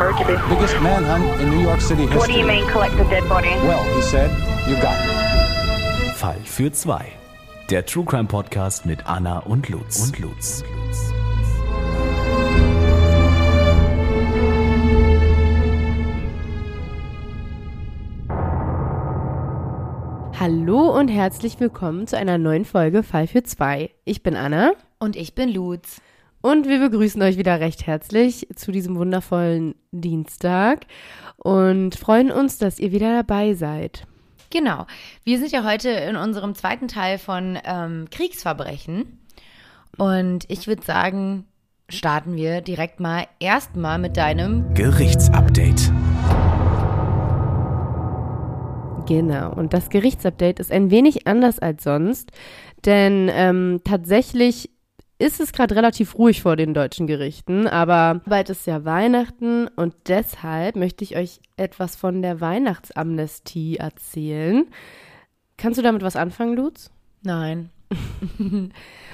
Mercury. Biggest manhunt in New York City history. What do you mean collect the dead body? Well, he said, you got it. Fall für zwei. Der True Crime Podcast mit Anna und Lutz. Und Lutz. Hallo und herzlich willkommen zu einer neuen Folge Fall für zwei. Ich bin Anna Und ich bin Lutz. Und wir begrüßen euch wieder recht herzlich zu diesem wundervollen Dienstag und freuen uns, dass ihr wieder dabei seid. Genau. Wir sind ja heute in unserem zweiten Teil von ähm, Kriegsverbrechen. Und ich würde sagen, starten wir direkt mal erstmal mit deinem. Gerichtsupdate. Genau, und das Gerichtsupdate ist ein wenig anders als sonst, denn ähm, tatsächlich ist es gerade relativ ruhig vor den deutschen Gerichten, aber bald ist ja Weihnachten und deshalb möchte ich euch etwas von der Weihnachtsamnestie erzählen. Kannst du damit was anfangen, Lutz? Nein.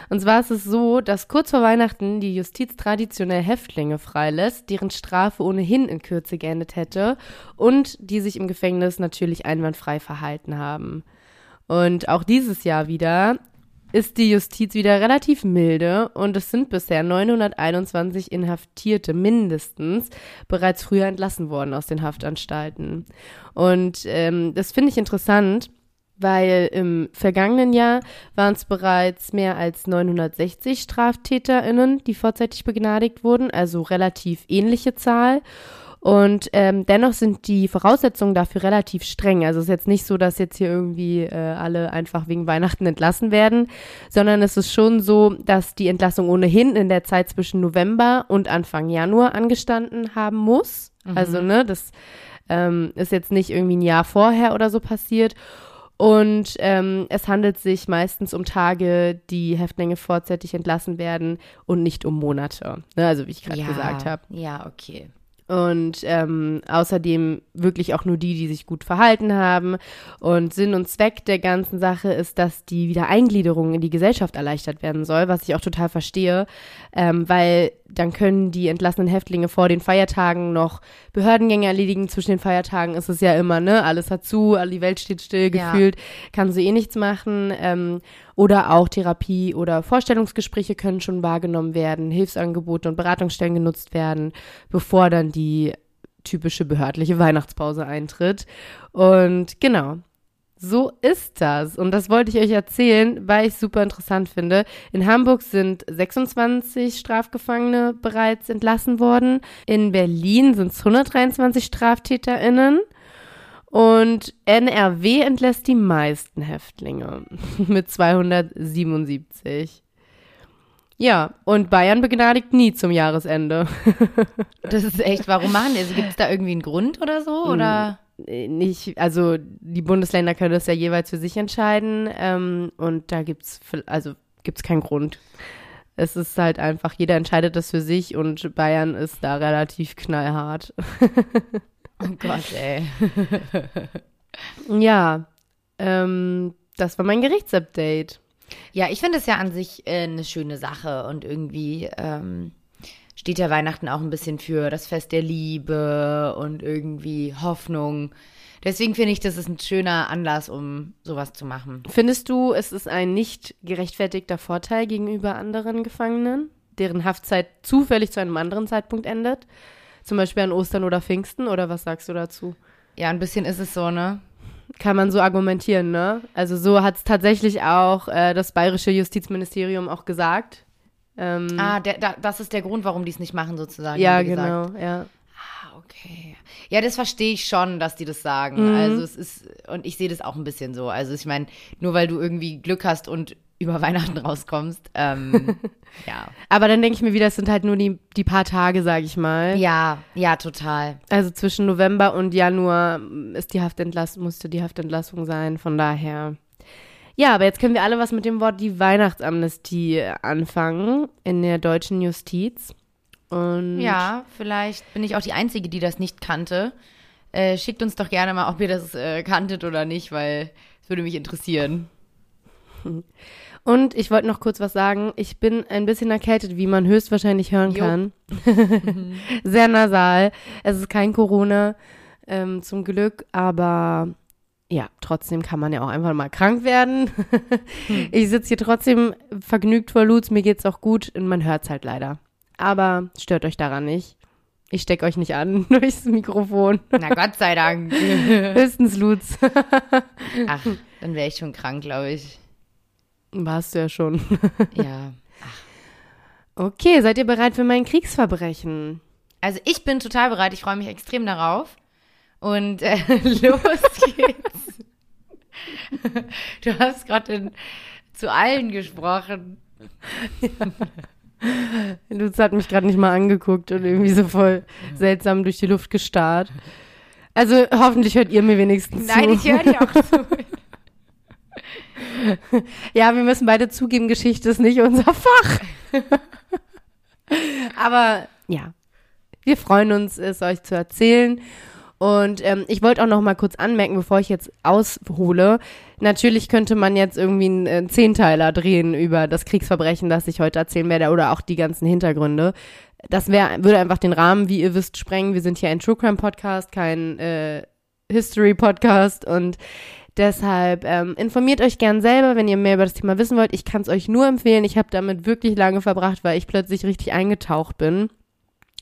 Und zwar ist es so, dass kurz vor Weihnachten die Justiz traditionell Häftlinge freilässt, deren Strafe ohnehin in Kürze geendet hätte und die sich im Gefängnis natürlich einwandfrei verhalten haben. Und auch dieses Jahr wieder ist die Justiz wieder relativ milde und es sind bisher 921 Inhaftierte mindestens bereits früher entlassen worden aus den Haftanstalten. Und ähm, das finde ich interessant, weil im vergangenen Jahr waren es bereits mehr als 960 StraftäterInnen, die vorzeitig begnadigt wurden, also relativ ähnliche Zahl. Und ähm, dennoch sind die Voraussetzungen dafür relativ streng. Also es ist jetzt nicht so, dass jetzt hier irgendwie äh, alle einfach wegen Weihnachten entlassen werden, sondern es ist schon so, dass die Entlassung ohnehin in der Zeit zwischen November und Anfang Januar angestanden haben muss. Also ne, das ähm, ist jetzt nicht irgendwie ein Jahr vorher oder so passiert. Und ähm, es handelt sich meistens um Tage, die Häftlinge vorzeitig entlassen werden und nicht um Monate. Ne, also wie ich gerade ja, gesagt habe. Ja, okay. Und ähm, außerdem wirklich auch nur die, die sich gut verhalten haben. Und Sinn und Zweck der ganzen Sache ist, dass die Wiedereingliederung in die Gesellschaft erleichtert werden soll, was ich auch total verstehe, ähm, weil dann können die entlassenen Häftlinge vor den Feiertagen noch Behördengänge erledigen. Zwischen den Feiertagen ist es ja immer, ne, alles hat zu, die Welt steht still, Ja. gefühlt, kann so eh nichts machen. Ähm, oder auch Therapie oder Vorstellungsgespräche können schon wahrgenommen werden, Hilfsangebote und Beratungsstellen genutzt werden, bevor dann die typische behördliche Weihnachtspause eintritt. Und genau, so ist das. Und das wollte ich euch erzählen, weil ich es super interessant finde. In Hamburg sind 26 Strafgefangene bereits entlassen worden. In Berlin sind es 123 StraftäterInnen. Und NRW entlässt die meisten Häftlinge mit 277. Ja, und Bayern begnadigt nie zum Jahresende. Das ist echt, warum machen die? Also gibt es da irgendwie einen Grund oder so? Oder? Äh, nicht, also die Bundesländer können das ja jeweils für sich entscheiden und und da gibt's vi- also gibt's keinen Grund. Es ist halt einfach, jeder entscheidet das für sich und Bayern ist da relativ knallhart. Oh Gott, ey. Ja, ähm, das war mein Gerichtsupdate. Ja, ich finde es ja an sich äh, eine schöne Sache und irgendwie ähm, steht ja Weihnachten auch ein bisschen für das Fest der Liebe und irgendwie Hoffnung. Deswegen finde ich, das ist ein schöner Anlass, um sowas zu machen. Findest du, es ist ein nicht gerechtfertigter Vorteil gegenüber anderen Gefangenen, deren Haftzeit zufällig zu einem anderen Zeitpunkt endet? Zum Beispiel an Ostern oder Pfingsten oder was sagst du dazu? Ja, ein bisschen ist es so, ne? Kann man so argumentieren, ne? Also so hat es tatsächlich auch äh, das bayerische Justizministerium auch gesagt. Ähm, Ah, der, da, das ist der Grund, warum die es nicht machen, sozusagen. ja, genau, ja. Ah, okay. Ja, das verstehe ich schon, dass die das sagen. Also es ist, und ich sehe das auch ein bisschen so. Also ich meine, nur weil du irgendwie Glück hast und über Weihnachten rauskommst, ähm, ja. Aber dann denke ich mir wieder, es sind halt nur die, die paar Tage, sag ich mal. Ja, ja, total. Also zwischen November und Januar ist die Haftentlassung, musste die Haftentlassung sein, von daher. Ja, aber jetzt können wir alle was mit dem Wort die Weihnachtsamnestie anfangen in der deutschen Justiz. Und Ja, vielleicht bin ich auch die Einzige, die das nicht kannte. Äh, schickt uns doch gerne mal, ob ihr das äh, kanntet oder nicht, weil es würde mich interessieren. Und ich wollte noch kurz was sagen. Ich bin ein bisschen erkältet, wie man höchstwahrscheinlich hören Jo. kann. Sehr nasal. Es ist kein Corona, ähm, zum Glück, aber ja, trotzdem kann man ja auch einfach mal krank werden. Ich sitze hier trotzdem vergnügt vor Lutz, mir geht's auch gut und man hört's halt leider. Aber stört euch daran nicht. Ich steck euch nicht an durchs Mikrofon. Na Gott sei Dank. Höchstens Lutz. Ach, dann wäre ich schon krank, glaube ich. Warst du ja schon. Ja. Okay, seid ihr bereit für mein Kriegsverbrechen? Also ich bin total bereit, ich freue mich extrem darauf. Und äh, los geht's. Du hast gerade zu allen gesprochen. Lutz hat mich gerade nicht mal angeguckt und irgendwie so voll seltsam durch die Luft gestarrt. Also hoffentlich hört ihr mir wenigstens Nein, zu. ich höre dir auch zu. Ja, wir müssen beide zugeben, Geschichte ist nicht unser Fach. Aber ja, wir freuen uns, es euch zu erzählen. Und ähm, ich wollte auch noch mal kurz anmerken, bevor ich jetzt aushole. Natürlich könnte man jetzt irgendwie einen äh, Zehnteiler drehen über das Kriegsverbrechen, das ich heute erzählen werde, oder auch die ganzen Hintergründe. Das wäre würde einfach den Rahmen, wie ihr wisst, sprengen. Wir sind hier ein True Crime Podcast, kein äh, History Podcast und Deshalb ähm, informiert euch gern selber, wenn ihr mehr über das Thema wissen wollt. Ich kann es euch nur empfehlen. Ich habe damit wirklich lange verbracht, weil ich plötzlich richtig eingetaucht bin.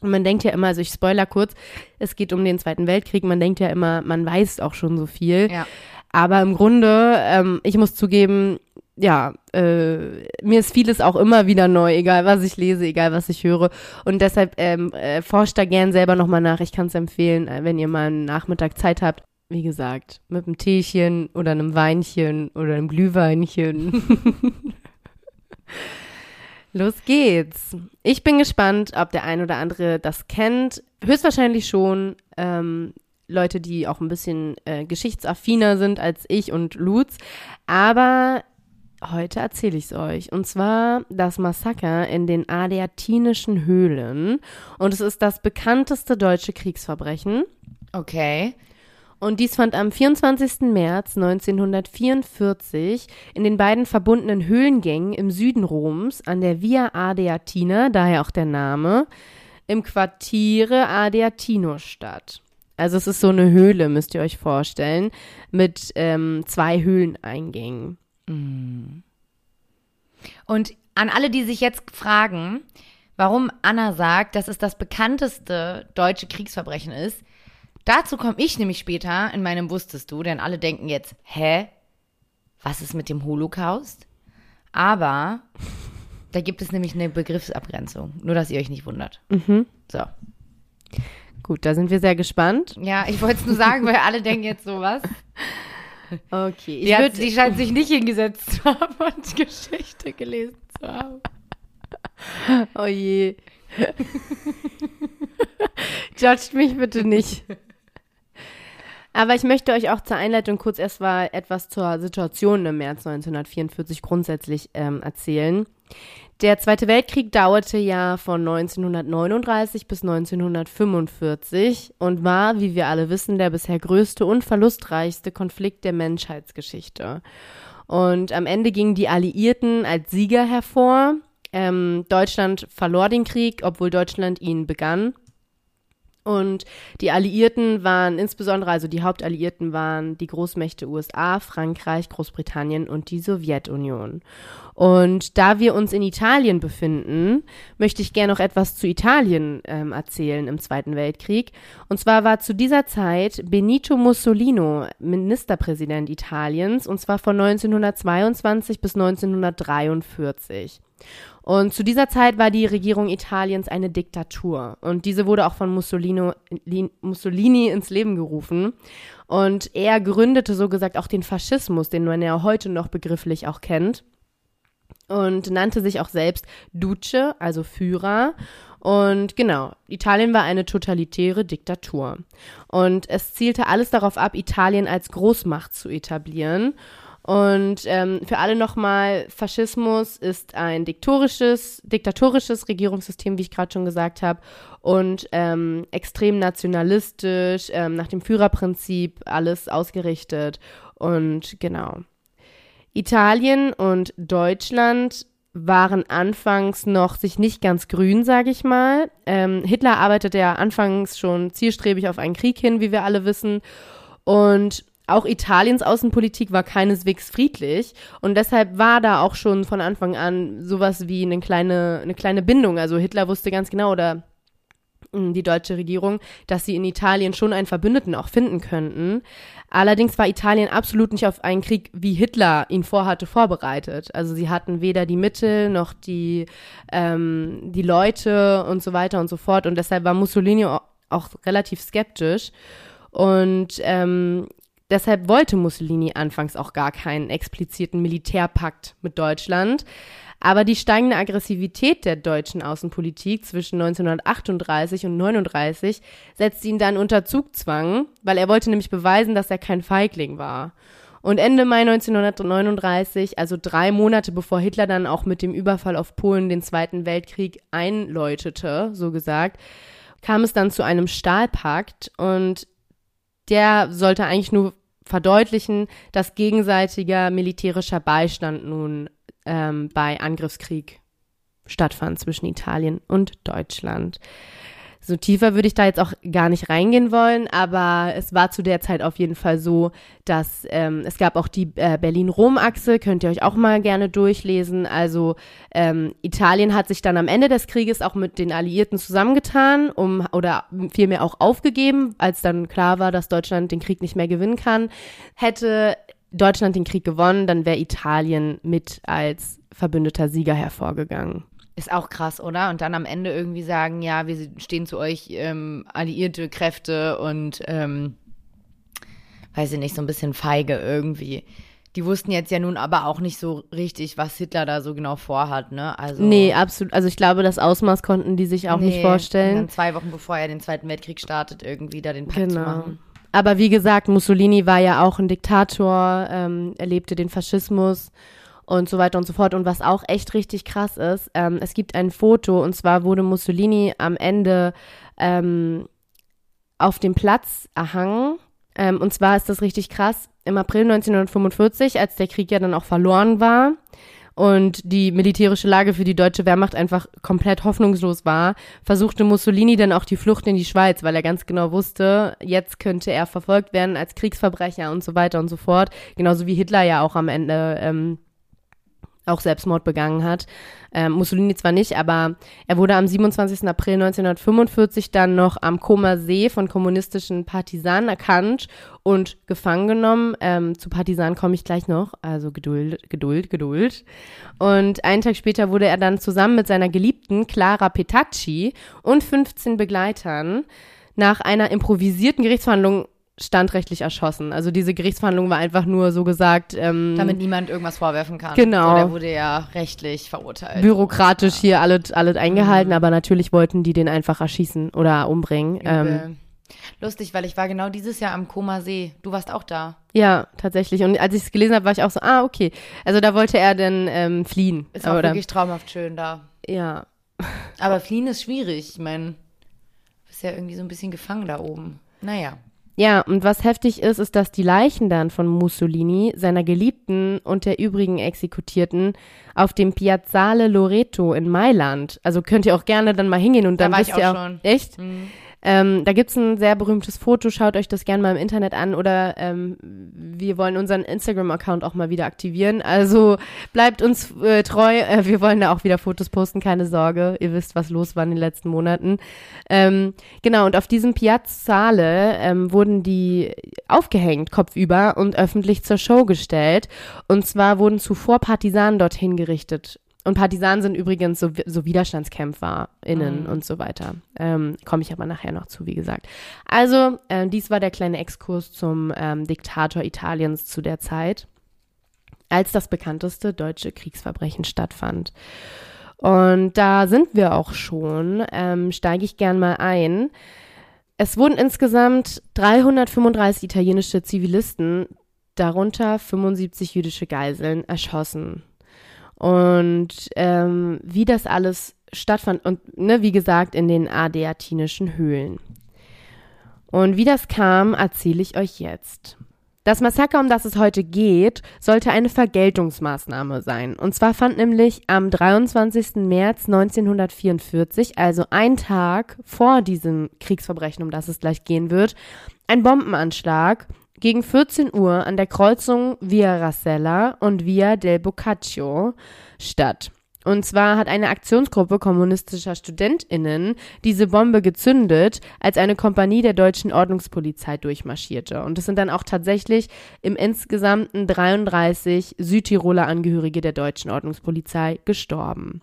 Und man denkt ja immer, also ich spoiler kurz, es geht um den Zweiten Weltkrieg. Man denkt ja immer, man weiß auch schon so viel. Ja. Aber im Grunde, ähm, ich muss zugeben, ja, äh, mir ist vieles auch immer wieder neu, egal was ich lese, egal was ich höre. Und deshalb ähm, äh, forscht da gern selber nochmal nach. Ich kann es empfehlen, äh, wenn ihr mal einen Nachmittag Zeit habt. Wie gesagt, mit einem Teechen oder einem Weinchen oder einem Glühweinchen. Los geht's. Ich bin gespannt, ob der ein oder andere das kennt. Höchstwahrscheinlich schon. Ähm, Leute, die auch ein bisschen äh, geschichtsaffiner sind als ich und Lutz. Aber heute erzähle ich es euch. Und zwar das Massaker in den Adeatinischen Höhlen. Und es ist das bekannteste deutsche Kriegsverbrechen. Okay. Und dies fand am 24. März 1944 in den beiden verbundenen Höhlengängen im Süden Roms an der Via Adeatina, daher auch der Name, im Quartiere Adeatino statt. Also es ist so eine Höhle, müsst ihr euch vorstellen, mit ähm, zwei Höhleneingängen. Und an alle, die sich jetzt fragen, warum Anna sagt, dass es das bekannteste deutsche Kriegsverbrechen ist, dazu komme ich nämlich später in meinem Wusstest du, denn alle denken jetzt, hä? Was ist mit dem Holocaust? Aber da gibt es nämlich eine Begriffsabgrenzung, nur dass ihr euch nicht wundert. So. Gut, da sind wir sehr gespannt. Ja, ich wollte es nur sagen, weil alle denken jetzt sowas. Okay, ich Die, scheint sich nicht hingesetzt zu haben und Geschichte gelesen zu haben. Oh je. Judgt mich bitte nicht. Aber ich möchte euch auch zur Einleitung kurz erstmal etwas zur Situation im März 1944 grundsätzlich ähm, erzählen. Der Zweite Weltkrieg dauerte ja von 1939 bis 1945 und war, wie wir alle wissen, der bisher größte und verlustreichste Konflikt der Menschheitsgeschichte. Und am Ende gingen die Alliierten als Sieger hervor. Ähm, Deutschland verlor den Krieg, obwohl Deutschland ihn begann. Und die Alliierten waren insbesondere, also die Hauptalliierten waren die Großmächte USA, Frankreich, Großbritannien und die Sowjetunion. Und da wir uns in Italien befinden, möchte ich gerne noch etwas zu Italien ähm, erzählen im Zweiten Weltkrieg. Und zwar war zu dieser Zeit Benito Mussolini Ministerpräsident Italiens, und zwar von 1922 bis 1943. Und zu dieser Zeit war die Regierung Italiens eine Diktatur. Und diese wurde auch von Mussolini, ins Leben gerufen. Und er gründete so gesagt auch den Faschismus, den man ja heute noch begrifflich auch kennt. Und nannte sich auch selbst Duce, also Führer. Und genau, Italien war eine totalitäre Diktatur. Und es zielte alles darauf ab, Italien als Großmacht zu etablieren. Und ähm, für alle nochmal, Faschismus ist ein diktatorisches, diktatorisches Regierungssystem, wie ich gerade schon gesagt habe, und ähm, extrem nationalistisch, ähm, nach dem Führerprinzip alles ausgerichtet. Und genau. Italien und Deutschland waren anfangs noch sich nicht ganz grün, sage ich mal. Ähm, Hitler arbeitete ja anfangs schon zielstrebig auf einen Krieg hin, wie wir alle wissen. Und auch Italiens Außenpolitik war keineswegs friedlich und deshalb war da auch schon von Anfang an sowas wie eine kleine, eine kleine Bindung. Also Hitler wusste ganz genau oder hm, die deutsche Regierung, dass sie in Italien schon einen Verbündeten auch finden könnten. Allerdings war Italien absolut nicht auf einen Krieg, wie Hitler ihn vorhatte, vorbereitet. Also sie hatten weder die Mittel noch die, ähm, die Leute und so weiter und so fort. Und deshalb war Mussolini auch relativ skeptisch. Und ähm, Deshalb wollte Mussolini anfangs auch gar keinen expliziten Militärpakt mit Deutschland. Aber die steigende Aggressivität der deutschen Außenpolitik zwischen 1938 und 1939 setzte ihn dann unter Zugzwang, weil er wollte nämlich beweisen, dass er kein Feigling war. Und Ende Mai 1939, also drei Monate bevor Hitler dann auch mit dem Überfall auf Polen den Zweiten Weltkrieg einläutete, so gesagt, kam es dann zu einem Stahlpakt und der sollte eigentlich nur verdeutlichen, dass gegenseitiger militärischer Beistand nun ähm, bei Angriffskrieg stattfand zwischen Italien und Deutschland. So tiefer würde ich da jetzt auch gar nicht reingehen wollen, aber es war zu der Zeit auf jeden Fall so, dass ähm, es gab auch die äh, Berlin-Rom-Achse, könnt ihr euch auch mal gerne durchlesen. Also ähm, Italien hat sich dann am Ende des Krieges auch mit den Alliierten zusammengetan, um oder vielmehr auch aufgegeben, als dann klar war, dass Deutschland den Krieg nicht mehr gewinnen kann. Hätte Deutschland den Krieg gewonnen, dann wäre Italien mit als verbündeter Sieger hervorgegangen. Ist auch krass, oder? Und dann am Ende irgendwie sagen, ja, wir stehen zu euch ähm, alliierte Kräfte und ähm, weiß ich nicht, so ein bisschen feige irgendwie. Die wussten jetzt ja nun aber auch nicht so richtig, was Hitler da so genau vorhat, ne? Also Nee, absolut. Also ich glaube, das Ausmaß konnten die sich auch nee, nicht vorstellen. dann zwei Wochen bevor er den Zweiten Weltkrieg startet, irgendwie da den Pakt genau. zu machen. Aber wie gesagt, Mussolini war ja auch ein Diktator, ähm, erlebte den Faschismus und so weiter und so fort. Und was auch echt richtig krass ist, ähm, es gibt ein Foto und zwar wurde Mussolini am Ende ähm, auf dem Platz erhangen. Ähm, und zwar ist das richtig krass. Im April 1945, als der Krieg ja dann auch verloren war, und die militärische Lage für die deutsche Wehrmacht einfach komplett hoffnungslos war, versuchte Mussolini dann auch die Flucht in die Schweiz, weil er ganz genau wusste, jetzt könnte er verfolgt werden als Kriegsverbrecher und so weiter und so fort. Genauso wie Hitler ja auch am Ende ähm, auch Selbstmord begangen hat. Ähm, Mussolini zwar nicht, aber er wurde am 27. April 1945 dann noch am Koma See von kommunistischen Partisanen erkannt und gefangen genommen. Ähm, zu Partisanen komme ich gleich noch, also Geduld, Geduld, Geduld. Und einen Tag später wurde er dann zusammen mit seiner Geliebten Clara Petacci und 15 Begleitern nach einer improvisierten Gerichtsverhandlung standrechtlich erschossen. Also diese Gerichtsverhandlung war einfach nur so gesagt. Ähm, Damit niemand irgendwas vorwerfen kann. Genau. So, der wurde ja rechtlich verurteilt. Bürokratisch ja. hier alles, alles eingehalten, mhm. aber natürlich wollten die den einfach erschießen oder umbringen. Ähm, Lustig, weil ich war genau dieses Jahr am Koma See. Du warst auch da. Ja, tatsächlich. Und als ich es gelesen habe, war ich auch so, ah, okay. Also da wollte er dann ähm, fliehen. Ist auch oder? wirklich traumhaft schön da. Ja. Aber fliehen ist schwierig. Ich meine, du bist ja irgendwie so ein bisschen gefangen da oben. Naja. Ja, und was heftig ist, ist, dass die Leichen dann von Mussolini, seiner Geliebten und der übrigen Exekutierten auf dem Piazzale Loreto in Mailand, also könnt ihr auch gerne dann mal hingehen und da dann wisst ich auch ihr auch, schon. echt? Mhm. Ähm, da gibt's ein sehr berühmtes Foto, schaut euch das gerne mal im Internet an oder ähm, wir wollen unseren Instagram-Account auch mal wieder aktivieren. Also bleibt uns äh, treu, äh, wir wollen da auch wieder Fotos posten, keine Sorge. Ihr wisst, was los war in den letzten Monaten. Ähm, genau, und auf diesem Piazzale ähm, wurden die aufgehängt, kopfüber und öffentlich zur Show gestellt. Und zwar wurden zuvor Partisanen dorthin gerichtet und Partisanen sind übrigens so, so WiderstandskämpferInnen mhm. und so weiter. Ähm, Komme ich aber nachher noch zu, wie gesagt. Also, äh, dies war der kleine Exkurs zum ähm, Diktator Italiens zu der Zeit, als das bekannteste deutsche Kriegsverbrechen stattfand. Und da sind wir auch schon. Ähm, Steige ich gern mal ein. Es wurden insgesamt 335 italienische Zivilisten, darunter 75 jüdische Geiseln, erschossen. Und ähm, wie das alles stattfand, und ne, wie gesagt, in den adeatinischen Höhlen. Und wie das kam, erzähle ich euch jetzt. Das Massaker, um das es heute geht, sollte eine Vergeltungsmaßnahme sein. Und zwar fand nämlich am 23. März 1944, also ein Tag vor diesem Kriegsverbrechen, um das es gleich gehen wird, ein Bombenanschlag gegen 14 Uhr an der Kreuzung Via Rasella und Via del Boccaccio statt. Und zwar hat eine Aktionsgruppe kommunistischer StudentInnen diese Bombe gezündet, als eine Kompanie der deutschen Ordnungspolizei durchmarschierte. Und es sind dann auch tatsächlich im insgesamten 33 Südtiroler Angehörige der deutschen Ordnungspolizei gestorben.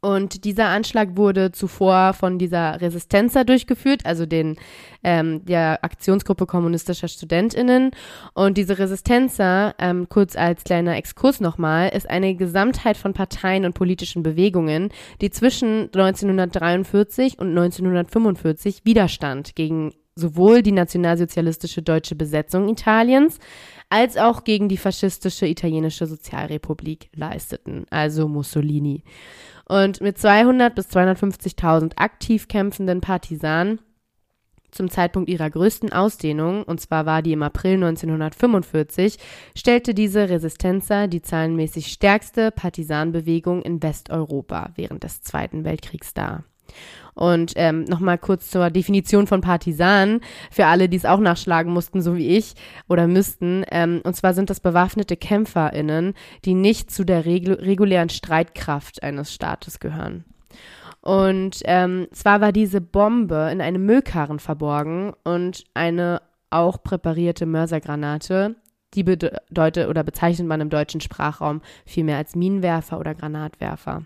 Und dieser Anschlag wurde zuvor von dieser Resistenza durchgeführt, also den ähm, der Aktionsgruppe kommunistischer StudentInnen. Und diese Resistenza, ähm, kurz als kleiner Exkurs nochmal, ist eine Gesamtheit von Parteien und politischen Bewegungen, die zwischen 1943 und 1945 Widerstand gegen sowohl die nationalsozialistische deutsche Besetzung Italiens als auch gegen die faschistische italienische Sozialrepublik leisteten, also Mussolini. Und mit 200 bis 250.000 aktiv kämpfenden Partisanen zum Zeitpunkt ihrer größten Ausdehnung, und zwar war die im April 1945, stellte diese Resistenza die zahlenmäßig stärkste Partisanbewegung in Westeuropa während des Zweiten Weltkriegs dar. Und ähm, nochmal kurz zur Definition von Partisanen, für alle, die es auch nachschlagen mussten, so wie ich, oder müssten. Ähm, und zwar sind das bewaffnete KämpferInnen, die nicht zu der regu regulären Streitkraft eines Staates gehören. Und ähm, zwar war diese Bombe in einem Müllkarren verborgen und eine auch präparierte Mörsergranate, die bedeutet oder bezeichnet man im deutschen Sprachraum vielmehr als Minenwerfer oder Granatwerfer.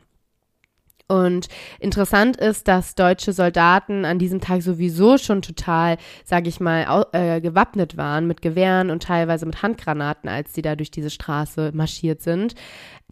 Und interessant ist, dass deutsche Soldaten an diesem Tag sowieso schon total, sage ich mal, äh, gewappnet waren mit Gewehren und teilweise mit Handgranaten, als sie da durch diese Straße marschiert sind.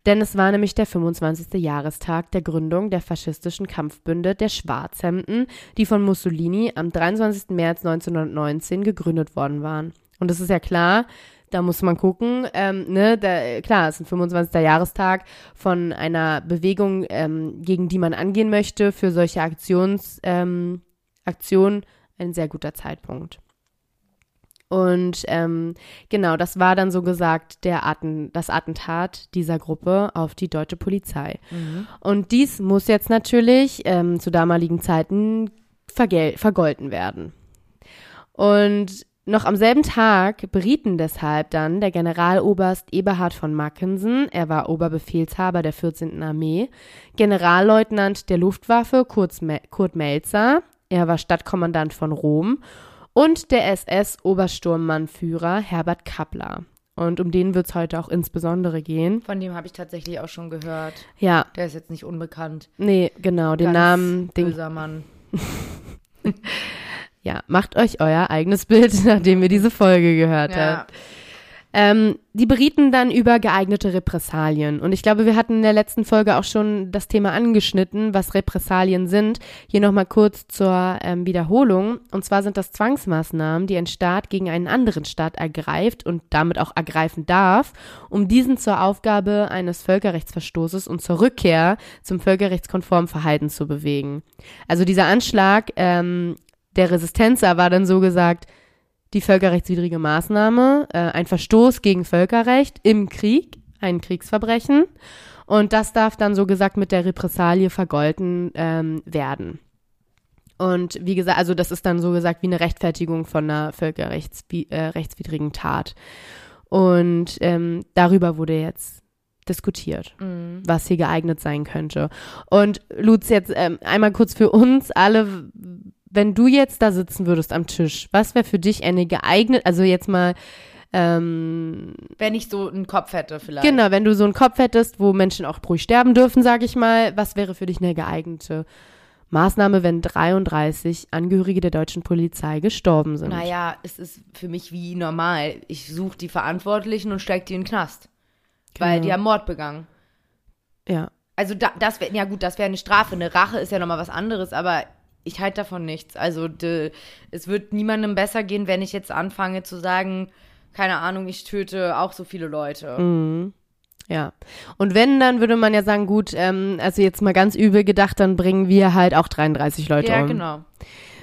Denn es war nämlich der 25. Jahrestag der Gründung der faschistischen Kampfbünde der Schwarzhemden, die von Mussolini am 23. März 1919 gegründet worden waren. Und es ist ja klar, da muss man gucken. Ähm, ne, da, klar, es ist ein 25. Jahrestag von einer Bewegung, ähm, gegen die man angehen möchte, für solche Aktions, ähm, Aktionen ein sehr guter Zeitpunkt. Und ähm, genau, das war dann so gesagt der Atten, das Attentat dieser Gruppe auf die deutsche Polizei. Mhm. Und dies muss jetzt natürlich ähm, zu damaligen Zeiten vergolten werden. Und noch am selben Tag berieten deshalb dann der Generaloberst Eberhard von Mackensen, er war Oberbefehlshaber der 14. Armee, Generalleutnant der Luftwaffe Kurt, Melzer, er war Stadtkommandant von Rom und der SS-Obersturmmannführer Herbert Kappler. Und um den wird es heute auch insbesondere gehen. Von dem habe ich tatsächlich auch schon gehört. Ja. Der ist jetzt nicht unbekannt. Nee, genau, den Ganz Namen. Böser den, Mann. Ja, macht euch euer eigenes Bild, nachdem ihr diese Folge gehört ja. habt. Ähm, die berieten dann über geeignete Repressalien. Und ich glaube, wir hatten in der letzten Folge auch schon das Thema angeschnitten, was Repressalien sind. Hier nochmal kurz zur ähm, Wiederholung. Und zwar sind das Zwangsmaßnahmen, die ein Staat gegen einen anderen Staat ergreift und damit auch ergreifen darf, um diesen zur Aufgabe eines Völkerrechtsverstoßes und zur Rückkehr zum völkerrechtskonformen Verhalten zu bewegen. Also dieser Anschlag ähm, der Resistenza war dann so gesagt die völkerrechtswidrige Maßnahme, äh, ein Verstoß gegen Völkerrecht im Krieg, ein Kriegsverbrechen. Und das darf dann so gesagt mit der Repressalie vergolten ähm, werden. Und wie gesagt, also das ist dann so gesagt wie eine Rechtfertigung von einer völkerrechtswidrigen äh, Tat. Und ähm, darüber wurde jetzt diskutiert, mhm. was hier geeignet sein könnte. Und Lutz, jetzt ähm, einmal kurz für uns alle, wenn du jetzt da sitzen würdest am Tisch, was wäre für dich eine geeignet, also jetzt mal ähm, wenn ich so einen Kopf hätte vielleicht. Genau, wenn du so einen Kopf hättest, wo Menschen auch ruhig sterben dürfen, sage ich mal, was wäre für dich eine geeignete Maßnahme, wenn 33 Angehörige der deutschen Polizei gestorben sind? Naja, es ist für mich wie normal. Ich suche die Verantwortlichen und steige die in den Knast. Genau. Weil die haben Mord begangen. Ja. Also da, das wäre, ja gut, das wäre eine Strafe. Eine Rache ist ja nochmal was anderes, aber ich halte davon nichts. Also de, es wird niemandem besser gehen, wenn ich jetzt anfange zu sagen, keine Ahnung, ich töte auch so viele Leute. Mhm. Ja. Und wenn, dann würde man ja sagen, gut, ähm, also jetzt mal ganz übel gedacht, dann bringen wir halt auch 33 Leute ja, um. Ja, genau.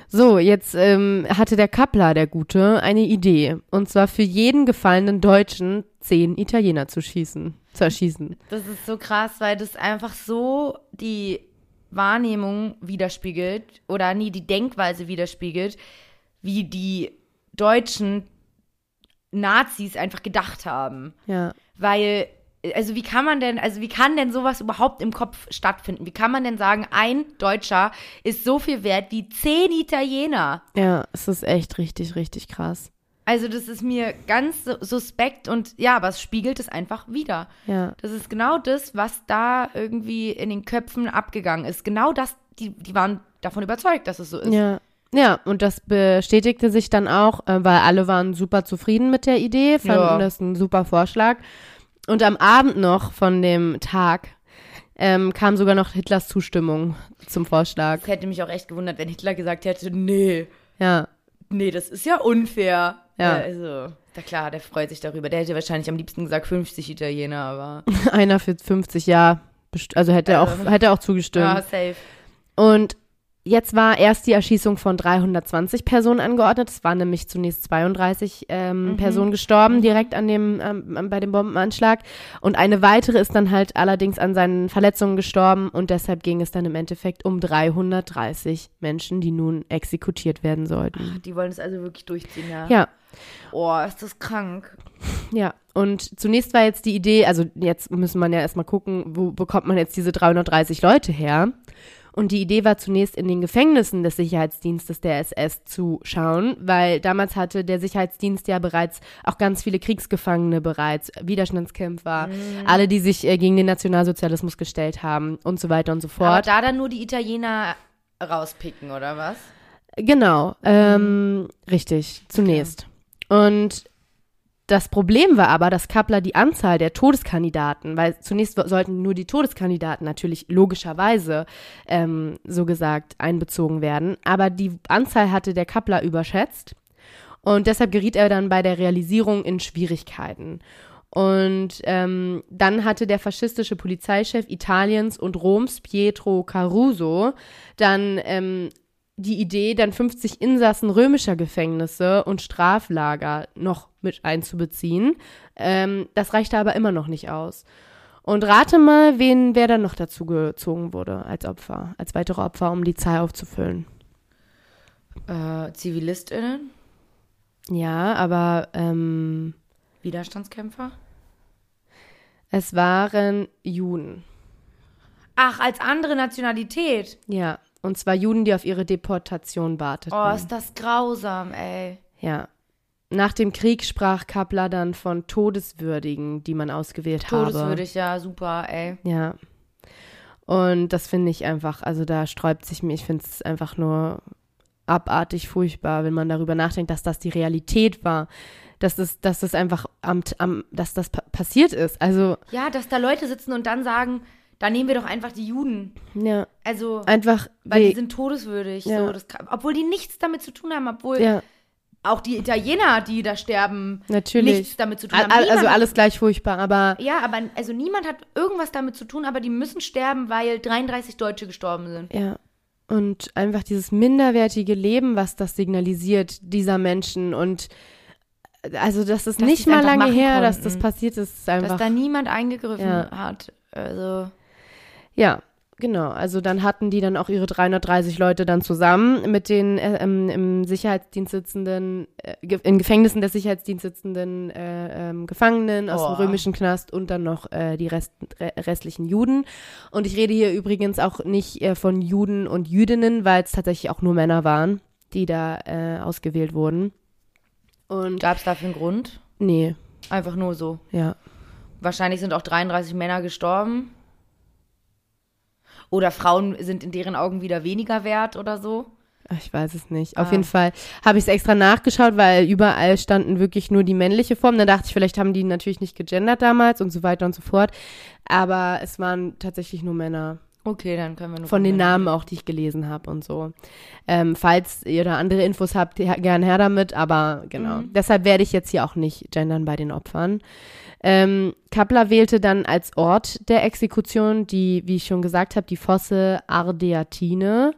So, jetzt ähm, hatte der Kappler, der Gute, eine Idee. Und zwar für jeden gefallenen Deutschen zehn Italiener zu schießen, zu erschießen. Das ist so krass, weil das einfach so die Wahrnehmung widerspiegelt oder nie die Denkweise widerspiegelt, wie die deutschen Nazis einfach gedacht haben. Ja. Weil, also wie kann man denn, also wie kann denn sowas überhaupt im Kopf stattfinden? Wie kann man denn sagen, ein Deutscher ist so viel wert wie zehn Italiener? Ja, es ist echt richtig, richtig krass. Also das ist mir ganz su- suspekt und ja, aber es spiegelt es einfach wieder. Ja. Das ist genau das, was da irgendwie in den Köpfen abgegangen ist. Genau das, die, die waren davon überzeugt, dass es so ist. Ja. Ja, und das bestätigte sich dann auch, äh, weil alle waren super zufrieden mit der Idee, fanden Ja. das ein super Vorschlag. Und am Abend noch von dem Tag ähm, kam sogar noch Hitlers Zustimmung zum Vorschlag. Es hätte mich auch echt gewundert, wenn Hitler gesagt hätte, nee, Ja, nee, das ist ja unfair. Ja. Also, na klar, der freut sich darüber. Der hätte wahrscheinlich am liebsten gesagt 50 Italiener, aber einer für 50 Jahre, best- also hätte er auch, hätte er auch zugestimmt. ja, safe. Und jetzt war erst die Erschießung von 320 Personen angeordnet. Es waren nämlich zunächst 32 ähm, Personen gestorben direkt an dem, ähm, bei dem Bombenanschlag. Und eine weitere ist dann halt allerdings an seinen Verletzungen gestorben. Und deshalb ging es dann im Endeffekt um 330 Menschen, die nun exekutiert werden sollten. Die wollen es also wirklich durchziehen, ja. Ja, Oh, ist das krank. ja. Und zunächst war jetzt die Idee, also jetzt müssen man ja erstmal gucken, wo bekommt man jetzt diese 330 Leute her? Und die Idee war zunächst in den Gefängnissen des Sicherheitsdienstes der SS zu schauen, weil damals hatte der Sicherheitsdienst ja bereits auch ganz viele Kriegsgefangene bereits, Widerstandskämpfer, alle, die sich äh, gegen den Nationalsozialismus gestellt haben und so weiter und so Aber fort. da dann nur die Italiener rauspicken, oder was? Genau, ähm, richtig, zunächst. Und das Problem war aber, dass Kappler die Anzahl der Todeskandidaten, weil zunächst sollten nur die Todeskandidaten natürlich logischerweise ähm, so gesagt einbezogen werden, aber die Anzahl hatte der Kappler überschätzt und deshalb geriet er dann bei der Realisierung in Schwierigkeiten. Und ähm, dann hatte der faschistische Polizeichef Italiens und Roms, Pietro Caruso, dann ähm, die Idee, dann 50 Insassen römischer Gefängnisse und Straflager noch mit einzubeziehen. Ähm, das reichte aber immer noch nicht aus. Und rate mal, wen wer dann noch dazu gezogen wurde als Opfer, als weitere Opfer, um die Zahl aufzufüllen. Äh, ZivilistInnen? Ja, aber ähm, Widerstandskämpfer? es waren Juden. Ach, als andere Nationalität. Ja, und zwar Juden, die auf ihre Deportation warteten. Oh, ist das grausam, ey. Ja. Nach dem Krieg sprach Kappler dann von Todeswürdigen, die man ausgewählt habe. Todeswürdig, ja, super, ey. Ja. Und das finde ich einfach, also da sträubt sich mir, ich finde es einfach nur abartig furchtbar, wenn man darüber nachdenkt, dass das die Realität war. Dass das, dass das einfach am, am dass das pa passiert ist. Also, Ja, dass da Leute sitzen und dann sagen, da nehmen wir doch einfach die Juden. ja, Also, einfach. weil we- die sind todeswürdig. Ja. So, das obwohl die nichts damit zu tun haben, obwohl ja, auch die Italiener, die da sterben, natürlich. nichts damit zu tun haben. al- Niemand also alles gleich furchtbar, aber Ja, aber also niemand hat irgendwas damit zu tun, aber die müssen sterben, weil 33 Deutsche gestorben sind. Ja. Und einfach dieses minderwertige Leben, was das signalisiert, dieser Menschen. Und also, das ist Dass nicht mal einfach lange her, dass konnten. das passiert ist. ist Dass einfach, da niemand eingegriffen Ja. hat. Also, ja, genau. Also dann hatten die dann auch ihre 330 Leute dann zusammen mit den äh, ähm, im Sicherheitsdienst sitzenden, äh, in Gefängnissen des Sicherheitsdienstes sitzenden äh, ähm, Gefangenen aus Oh. dem römischen Knast und dann noch äh, die Rest, re restlichen Juden. Und ich rede hier übrigens auch nicht äh, von Juden und Jüdinnen, weil es tatsächlich auch nur Männer waren, die da äh, ausgewählt wurden. Und gab es dafür einen Grund? nee, Einfach nur so. ja. Wahrscheinlich sind auch 33 Männer gestorben. Oder Frauen sind in deren Augen wieder weniger wert oder so. Ich weiß es nicht. Auf Ah. jeden Fall habe ich es extra nachgeschaut, weil überall standen wirklich nur die männliche Form. Dann dachte ich, vielleicht haben die natürlich nicht gegendert damals und so weiter und so fort. Aber es waren tatsächlich nur Männer. Okay, dann können wir nur Von den Namen auch, die ich gelesen habe und so. Ähm, falls ihr da andere Infos habt, gern her damit. Aber genau. Mhm. Deshalb werde ich jetzt hier auch nicht gendern bei den Opfern. Ähm, Kappler wählte dann als Ort der Exekution die, wie ich schon gesagt habe, die Fosse Ardeatine.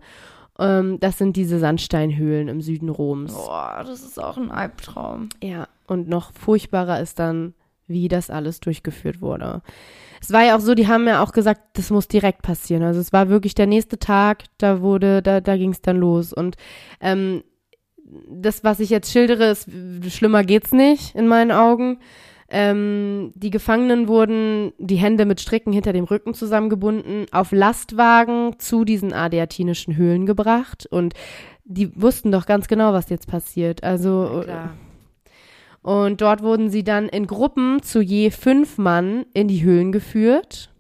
Ähm, das sind diese Sandsteinhöhlen im Süden Roms. Boah, das ist auch ein Albtraum. Ja, und noch furchtbarer ist dann, wie das alles durchgeführt wurde. Es war ja auch so, die haben ja auch gesagt, das muss direkt passieren. Also es war wirklich der nächste Tag, da wurde, da, da ging es dann los. Und ähm, das, was ich jetzt schildere, ist, schlimmer geht's nicht in meinen Augen. Ähm, die Gefangenen wurden die Hände mit Stricken hinter dem Rücken zusammengebunden, auf Lastwagen zu diesen adiatinischen Höhlen gebracht und die wussten doch ganz genau, was jetzt passiert. Also Klar. und dort wurden sie dann in Gruppen zu je fünf Mann in die Höhlen geführt.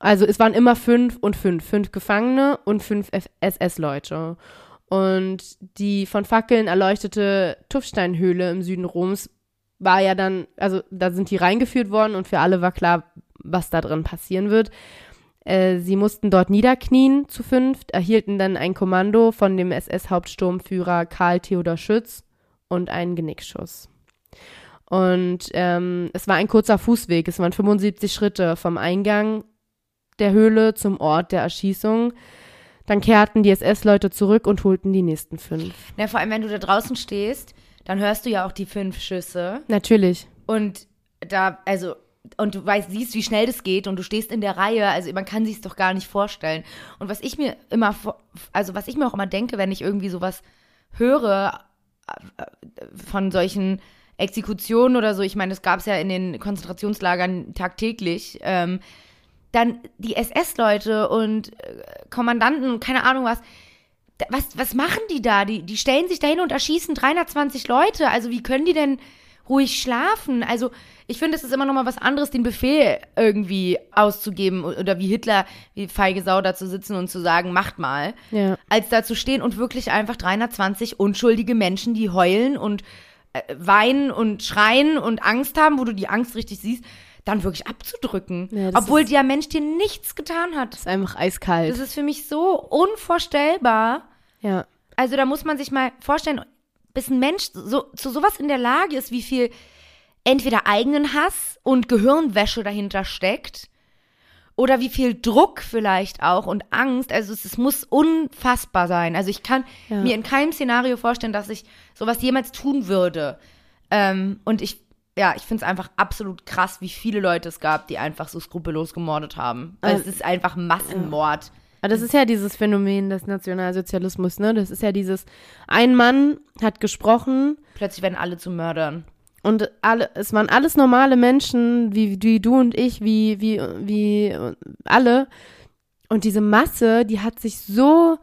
Also es waren immer fünf und fünf, fünf Gefangene und fünf SS-Leute. Und die von Fackeln erleuchtete Tuffsteinhöhle im Süden Roms war ja dann, also da sind die reingeführt worden und für alle war klar, was da drin passieren wird. Äh, sie mussten dort niederknien zu fünft, erhielten dann ein Kommando von dem SS-Hauptsturmführer Karl Theodor Schütz und einen Genickschuss. Und ähm, es war ein kurzer Fußweg, es waren 75 Schritte vom Eingang der Höhle zum Ort der Erschießung. Dann kehrten die SS-Leute zurück und holten die nächsten fünf. Na, vor allem, wenn du da draußen stehst, dann hörst du ja auch die fünf Schüsse. Natürlich. Und da, also, und du weißt, siehst, wie schnell das geht und du stehst in der Reihe, also man kann sich es doch gar nicht vorstellen. Und was ich mir immer, also was ich mir auch immer denke, wenn ich irgendwie sowas höre äh, von solchen Exekutionen oder so, ich meine, das gab es ja in den Konzentrationslagern tagtäglich, ähm, dann die SS-Leute und äh, Kommandanten und keine Ahnung was, was, was machen die da? Die, die stellen sich dahin und erschießen 320 Leute. Also wie können die denn ruhig schlafen? Also ich finde, es ist immer noch mal was anderes, den Befehl irgendwie auszugeben oder wie Hitler, wie feige Sau da zu sitzen und zu sagen, macht mal, Ja. als da zu stehen und wirklich einfach 320 unschuldige Menschen, die heulen und äh, weinen und schreien und Angst haben, wo du die Angst richtig siehst, dann wirklich abzudrücken. Ja, das obwohl ist- der Mensch dir nichts getan hat. ist einfach eiskalt. Das ist für mich so unvorstellbar. Ja. Also da muss man sich mal vorstellen, bis ein Mensch so, zu sowas in der Lage ist, wie viel entweder eigenen Hass und Gehirnwäsche dahinter steckt oder wie viel Druck vielleicht auch und Angst. Also es, es muss unfassbar sein. Also ich kann Ja. mir in keinem Szenario vorstellen, dass ich sowas jemals tun würde. Ähm, und ich, ja, ich finde es einfach absolut krass, wie viele Leute es gab, die einfach so skrupellos gemordet haben. Weil Ähm, es ist einfach Massenmord. Aber das ist ja dieses Phänomen des Nationalsozialismus, ne? Das ist ja dieses, ein Mann hat gesprochen Plötzlich werden alle zu Mördern. und alle, es waren alles normale Menschen, wie, wie du und ich, wie, wie, wie alle. Und diese Masse, die hat sich so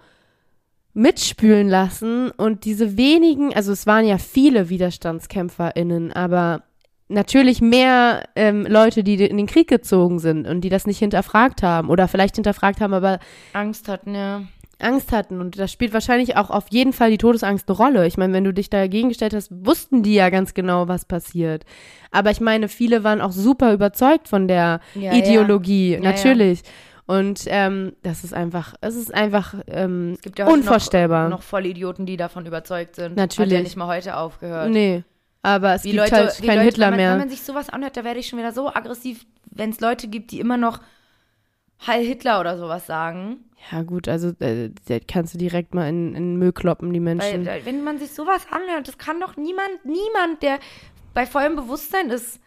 mitspülen lassen und diese wenigen, also es waren ja viele WiderstandskämpferInnen, aber natürlich mehr ähm, Leute, die in den Krieg gezogen sind und die das nicht hinterfragt haben oder vielleicht hinterfragt haben, aber Angst hatten, ja. Angst hatten. Und da spielt wahrscheinlich auch auf jeden Fall die Todesangst eine Rolle. Ich meine, wenn du dich dagegen gestellt hast, wussten die ja ganz genau, was passiert. Aber ich meine, viele waren auch super überzeugt von der Ja, Ideologie, ja. Ja, natürlich. Und ähm, das ist einfach, es ist einfach ähm, Es gibt ja unvorstellbar. Noch, noch Vollidioten, die davon überzeugt sind. Hat Natürlich. ja nicht mal heute aufgehört. nee, aber es Wie gibt Leute, halt keinen Leute, Hitler wenn man, mehr. Wenn man sich sowas anhört, da werde ich schon wieder so aggressiv, wenn es Leute gibt, die immer noch Heil Hitler oder sowas sagen. ja gut, also äh, kannst du direkt mal in, in den Müll kloppen, die Menschen. weil wenn man sich sowas anhört, das kann doch niemand, niemand, der bei vollem Bewusstsein ist,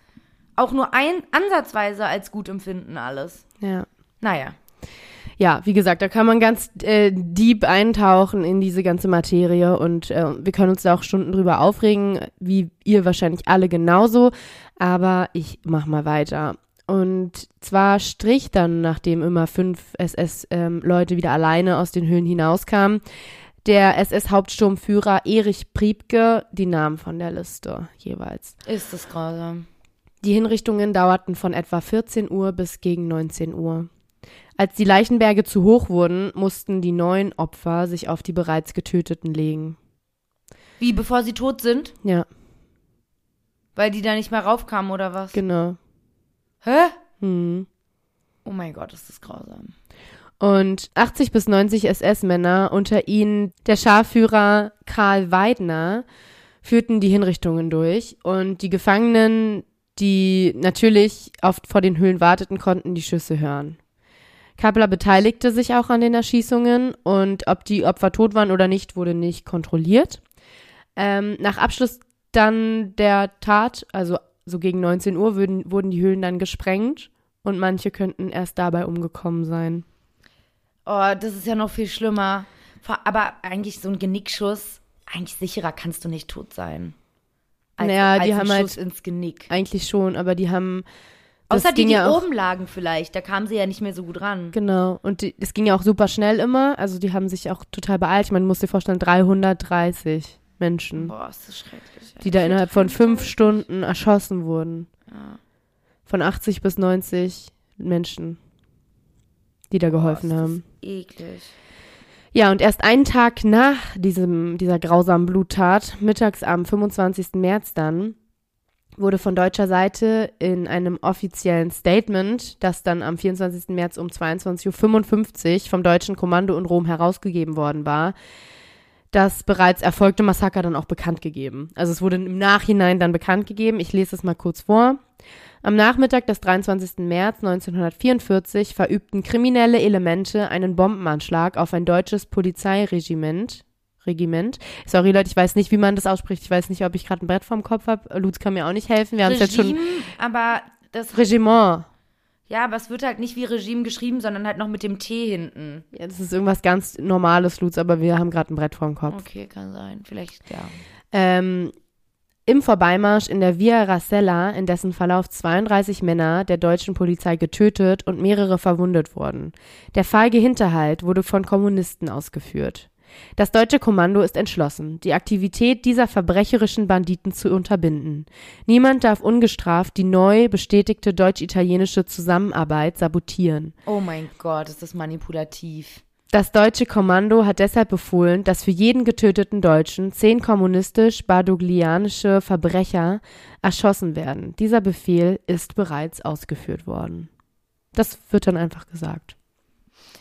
auch nur ein ansatzweise als gut empfinden alles. ja. Naja. Ja, wie gesagt, da kann man ganz äh, deep eintauchen in diese ganze Materie und äh, wir können uns da auch Stunden drüber aufregen, wie ihr wahrscheinlich alle genauso, aber ich mach mal weiter. Und zwar strich dann, nachdem immer fünf SS-Leute wieder alleine aus den Höhlen hinauskamen, der SS-Hauptsturmführer Erich Priebke die Namen von der Liste jeweils. Ist das grausam. Die Hinrichtungen dauerten von etwa 14 Uhr bis gegen 19 Uhr. Als die Leichenberge zu hoch wurden, mussten die neuen Opfer sich auf die bereits Getöteten legen. Wie, bevor sie tot sind? Ja, Weil die da nicht mehr raufkamen oder was? genau. Hä? Hm. Oh mein Gott, ist das grausam. Und 80 bis 90 SS-Männer, unter ihnen der Scharführer Karl Weidner, führten die Hinrichtungen durch. Und die Gefangenen, die natürlich oft vor den Höhlen warteten, konnten die Schüsse hören. Kappler beteiligte sich auch an den Erschießungen und ob die Opfer tot waren oder nicht, wurde nicht kontrolliert. Ähm, nach Abschluss dann der Tat, also so gegen 19 Uhr, würden, wurden die Höhlen dann gesprengt und manche könnten erst dabei umgekommen sein. Oh, das ist ja noch viel schlimmer. Aber eigentlich so ein Genickschuss, eigentlich sicherer kannst du nicht tot sein. Als, Naja, die als haben ein halt- Schuss ins Genick. Eigentlich schon, aber die haben. Außer die, die ja oben lagen vielleicht. Da kamen sie ja nicht mehr so gut ran. Genau. Und die, es ging ja auch super schnell immer. Also die haben sich auch total beeilt. Man muss dir vorstellen, 330 Menschen, Boah, ist das schrecklich. die da innerhalb von fünf Stunden. Erschossen wurden. Ja. Von 80 bis 90 Menschen, die da geholfen Boah, ist haben. Das eklig. Ja, und erst einen Tag nach diesem, dieser grausamen Bluttat, mittags am 25. März dann, wurde von deutscher Seite in einem offiziellen Statement, das dann am 24. März um 22.55 Uhr vom deutschen Kommando in Rom herausgegeben worden war, das bereits erfolgte Massaker dann auch bekannt gegeben. Also es wurde im Nachhinein dann bekannt gegeben. Ich lese es mal kurz vor. Am Nachmittag des 23. März 1944 verübten kriminelle Elemente einen Bombenanschlag auf ein deutsches Polizeiregiment. Regiment. Sorry, Leute, ich weiß nicht, wie man das ausspricht. Ich weiß nicht, ob ich gerade ein Brett vorm Kopf habe. Lutz kann mir auch nicht helfen. Wir haben es jetzt schon. Regime, aber das, Regiment. ja, aber es wird halt nicht wie Regime geschrieben, sondern halt noch mit dem T hinten. Ja, das ist irgendwas ganz Normales, Lutz, aber wir haben gerade ein Brett vorm Kopf. Okay, kann sein. Vielleicht, ja. Ähm, Im Vorbeimarsch in der Via Rasella, in dessen Verlauf 32 Männer der deutschen Polizei getötet und mehrere verwundet wurden. Der feige Hinterhalt wurde von Kommunisten ausgeführt. Das deutsche Kommando ist entschlossen, die Aktivität dieser verbrecherischen Banditen zu unterbinden. Niemand darf ungestraft die neu bestätigte deutsch-italienische Zusammenarbeit sabotieren. Oh mein Gott, ist das manipulativ. Das deutsche Kommando hat deshalb befohlen, dass für jeden getöteten Deutschen zehn kommunistisch-badoglianische Verbrecher erschossen werden. Dieser Befehl ist bereits ausgeführt worden. Das wird dann einfach gesagt.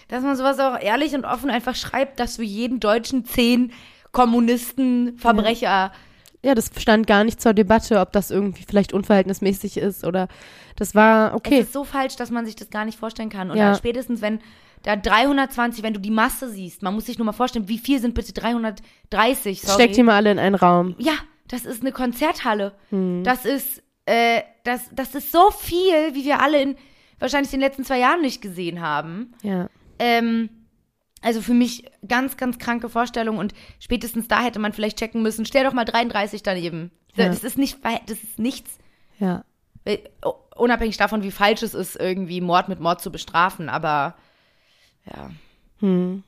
Dass man sowas auch ehrlich und offen einfach schreibt, dass für jeden Deutschen zehn Kommunisten, Verbrecher. Ja, das stand gar nicht zur Debatte, ob das irgendwie vielleicht unverhältnismäßig ist oder das war okay. Es ist so falsch, dass man sich das gar nicht vorstellen kann. Und Ja. dann spätestens, wenn da 320, wenn du die Masse siehst, man muss sich nur mal vorstellen, wie viel sind bitte 330? Sorry. Steckt die mal alle in einen Raum. Ja, das ist eine Konzerthalle. Hm. Das ist, äh, das, das ist so viel, wie wir alle in wahrscheinlich den letzten zwei Jahren nicht gesehen haben. Ja. Ähm, also für mich ganz, ganz kranke Vorstellung und spätestens da hätte man vielleicht checken müssen, stell doch mal 33 daneben. Ja. Das ist nicht, das ist nichts. Ja. Äh, Unabhängig davon, wie falsch es ist, irgendwie Mord mit Mord zu bestrafen, aber ja. Hm.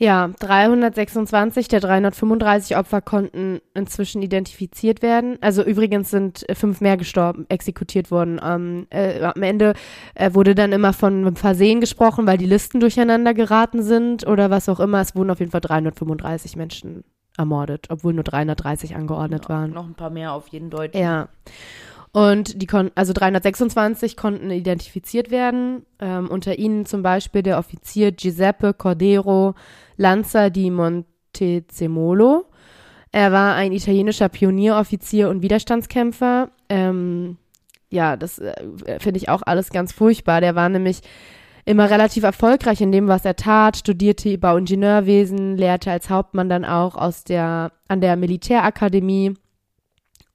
Ja, 326 der 335 Opfer konnten inzwischen identifiziert werden. Also übrigens sind äh, fünf mehr gestorben, exekutiert worden. Ähm, äh, am Ende äh, wurde dann immer von Versehen gesprochen, weil die Listen durcheinander geraten sind oder was auch immer. Es wurden auf jeden Fall 335 Menschen ermordet, obwohl nur 330 angeordnet waren. Noch ein paar mehr auf jeden Deutschen. Ja. Und die konnten, also 326 konnten identifiziert werden. Ähm, unter ihnen zum Beispiel der Offizier Giuseppe Cordero Lanza di Montezemolo. Er war ein italienischer Pionieroffizier und Widerstandskämpfer. Ähm, ja, das äh, finde ich auch alles ganz furchtbar. Der war nämlich immer relativ erfolgreich in dem, was er tat, studierte Bauingenieurwesen, lehrte als Hauptmann dann auch aus der, an der Militärakademie.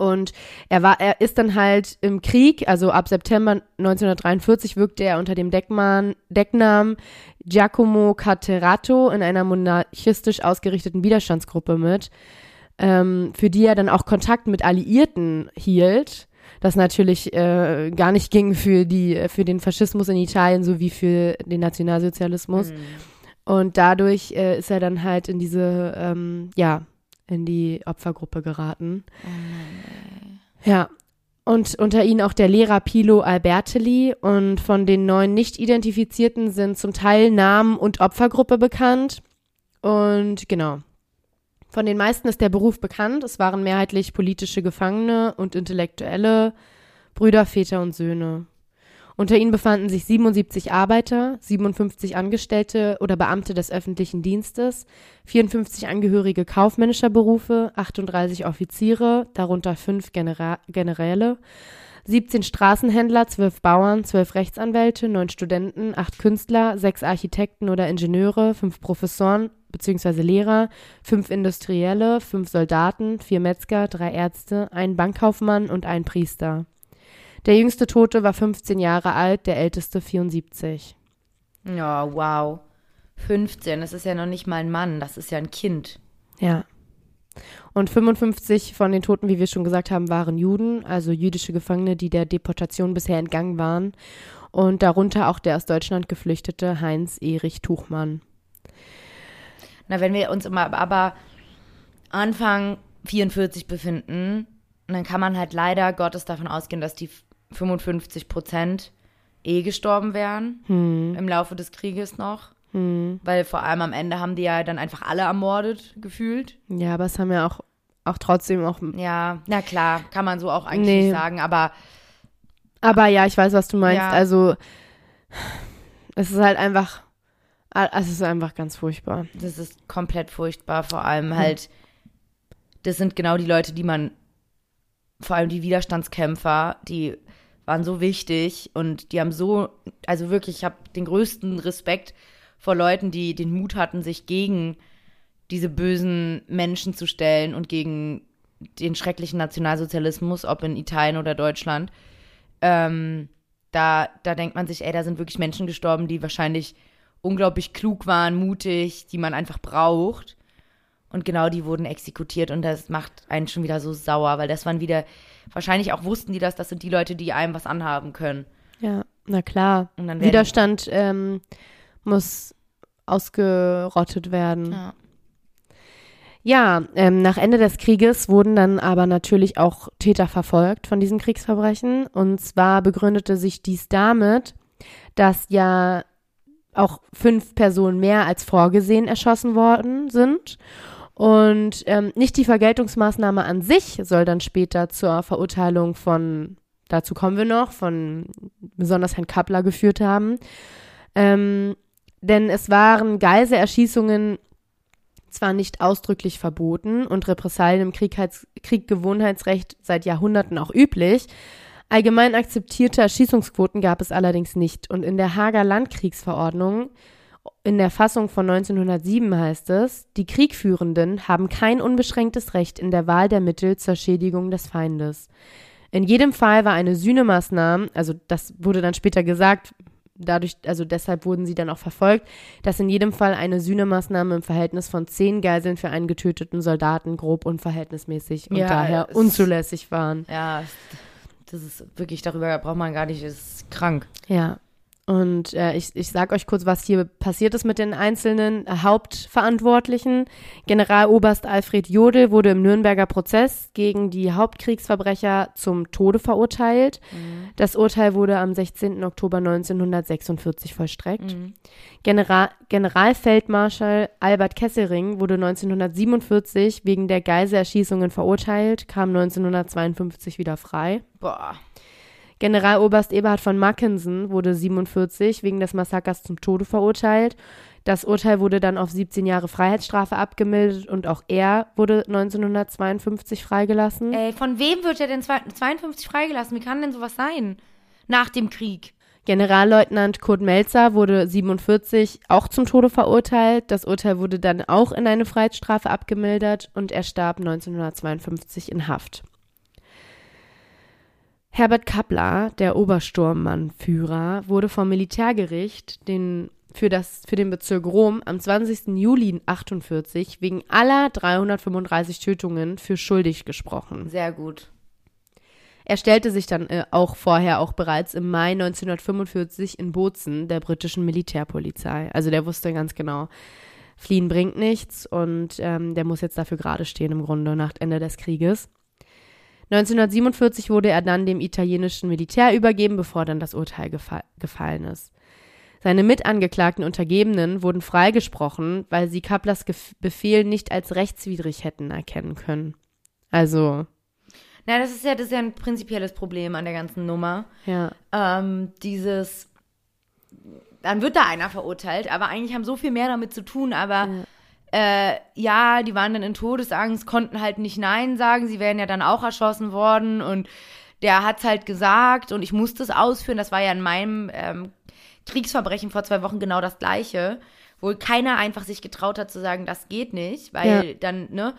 Und er war, er ist dann halt im Krieg, also ab September 1943 wirkte er unter dem Deckman, Decknamen Giacomo Caterato in einer monarchistisch ausgerichteten Widerstandsgruppe mit, ähm, für die er dann auch Kontakt mit Alliierten hielt. Das natürlich äh, gar nicht ging für die, für den Faschismus in Italien sowie für den Nationalsozialismus. Mhm. Und dadurch äh, ist er dann halt in diese, ähm, ja, in die Opfergruppe geraten. Ja. Und unter ihnen auch der Lehrer Pilo Albertelli. Und von den neun nicht identifizierten sind zum Teil Namen und Opfergruppe bekannt. Und genau. Von den meisten ist der Beruf bekannt. Es waren mehrheitlich politische Gefangene und Intellektuelle, Brüder, Väter und Söhne. Unter ihnen befanden sich 77 Arbeiter, 57 Angestellte oder Beamte des öffentlichen Dienstes, 54 Angehörige kaufmännischer Berufe, 38 Offiziere, darunter fünf Genera Generäle, 17 Straßenhändler, 12 Bauern, 12 Rechtsanwälte, 9 Studenten, 8 Künstler, 6 Architekten oder Ingenieure, 5 Professoren bzw. Lehrer, 5 Industrielle, 5 Soldaten, 4 Metzger, 3 Ärzte, ein Bankkaufmann und ein Priester. Der jüngste Tote war 15 Jahre alt, der älteste 74. Ja, wow. 15, das ist ja noch nicht mal ein Mann, das ist ja ein Kind. Ja. Und 55 von den Toten, wie wir schon gesagt haben, waren Juden, also jüdische Gefangene, die der Deportation bisher entgangen waren. Und darunter auch der aus Deutschland geflüchtete Heinz Erich Tuchmann. Na, wenn wir uns immer aber Anfang 44 befinden, dann kann man halt leider Gottes davon ausgehen, dass die 55 Prozent eh gestorben wären Hm. im Laufe des Krieges noch. Hm. Weil vor allem am Ende haben die ja dann einfach alle ermordet gefühlt. Ja, aber es haben ja auch, auch trotzdem auch. Ja, na klar, kann man so auch eigentlich Nee. nicht sagen, aber Aber ja, ich weiß, was du meinst. Ja. Also, es ist halt einfach. Es ist einfach ganz furchtbar. das ist komplett furchtbar. Vor allem halt, das sind genau die Leute, die man, vor allem die Widerstandskämpfer, die waren so wichtig und die haben so, also wirklich, ich habe den größten Respekt vor Leuten, die den Mut hatten, sich gegen diese bösen Menschen zu stellen und gegen den schrecklichen Nationalsozialismus, ob in Italien oder Deutschland. Ähm, da, da denkt man sich, ey, da sind wirklich Menschen gestorben, die wahrscheinlich unglaublich klug waren, mutig, die man einfach braucht. Und genau die wurden exekutiert und das macht einen schon wieder so sauer, weil das waren wieder, wahrscheinlich auch wussten die das, das sind die Leute, die einem was anhaben können. Ja, na klar. Widerstand ähm, muss ausgerottet werden. Ja. Ja, ähm, nach Ende des Krieges wurden dann aber natürlich auch Täter verfolgt von diesen Kriegsverbrechen. Und zwar begründete sich dies damit, dass ja auch fünf Personen mehr als vorgesehen erschossen worden sind. Und ähm, nicht die Vergeltungsmaßnahme an sich soll dann später zur Verurteilung von, dazu kommen wir noch, von besonders Herrn Kappler geführt haben. Ähm, denn es waren Geiselerschießungen zwar nicht ausdrücklich verboten und Repressalien im Krieggewohnheitsrecht seit Jahrhunderten auch üblich, allgemein akzeptierte Erschießungsquoten gab es allerdings nicht. Und in der Hager Landkriegsverordnung, in der Fassung von 1907 heißt es, die Kriegführenden haben kein unbeschränktes Recht in der Wahl der Mittel zur Schädigung des Feindes. In jedem Fall war eine Sühnemaßnahme, also das wurde dann später gesagt, dadurch, also deshalb wurden sie dann auch verfolgt, dass in jedem Fall eine Sühnemaßnahme im Verhältnis von zehn Geiseln für einen getöteten Soldaten grob unverhältnismäßig und Ja, daher es- unzulässig waren. Ja, das ist wirklich, darüber braucht man gar nicht, ist krank. Ja. Und äh, ich, ich sage euch kurz, was hier passiert ist mit den einzelnen Hauptverantwortlichen. Generaloberst Alfred Jodl wurde im Nürnberger Prozess gegen die Hauptkriegsverbrecher zum Tode verurteilt. Das Urteil wurde am 16. Oktober 1946 vollstreckt. General, Generalfeldmarschall Albert Kesselring wurde 1947 wegen der Geiselerschießungen verurteilt, kam 1952 wieder frei. Boah. Generaloberst Eberhard von Mackensen wurde 47 wegen des Massakers zum Tode verurteilt. Das Urteil wurde dann auf 17 Jahre Freiheitsstrafe abgemildert und auch er wurde 1952 freigelassen. Ey, von wem wird er denn zwei- 52 freigelassen? Wie kann denn sowas sein? Nach dem Krieg. Generalleutnant Kurt Melzer wurde 47 auch zum Tode verurteilt. Das Urteil wurde dann auch in eine Freiheitsstrafe abgemildert und er starb 1952 in Haft. Herbert Kappler, der Obersturmmannführer, wurde vom Militärgericht den, für, das, für den Bezirk Rom am 20. Juli 48 wegen aller 335 Tötungen für schuldig gesprochen. Sehr gut. Er stellte sich dann äh, auch vorher auch bereits im Mai 1945 in Bozen der britischen Militärpolizei. Also der wusste ganz genau, fliehen bringt nichts und ähm, der muss jetzt dafür gerade stehen im Grunde nach Ende des Krieges. 1947 wurde er dann dem italienischen Militär übergeben, bevor dann das Urteil gefa gefallen ist. Seine mitangeklagten Untergebenen wurden freigesprochen, weil sie Kaplers Gef Befehl nicht als rechtswidrig hätten erkennen können. Also, Na, das ist ja, das ist ja ein prinzipielles Problem an der ganzen Nummer. ja. Ähm, dieses, dann wird da einer verurteilt, aber eigentlich haben so viel mehr damit zu tun, aber äh, ja, die waren dann in Todesangst, konnten halt nicht Nein sagen, sie wären ja dann auch erschossen worden und der hat's halt gesagt und ich musste es ausführen. Das war ja in meinem ähm, Kriegsverbrechen vor zwei Wochen genau das gleiche, wo keiner einfach sich getraut hat zu sagen, das geht nicht, weil Ja. dann, ne,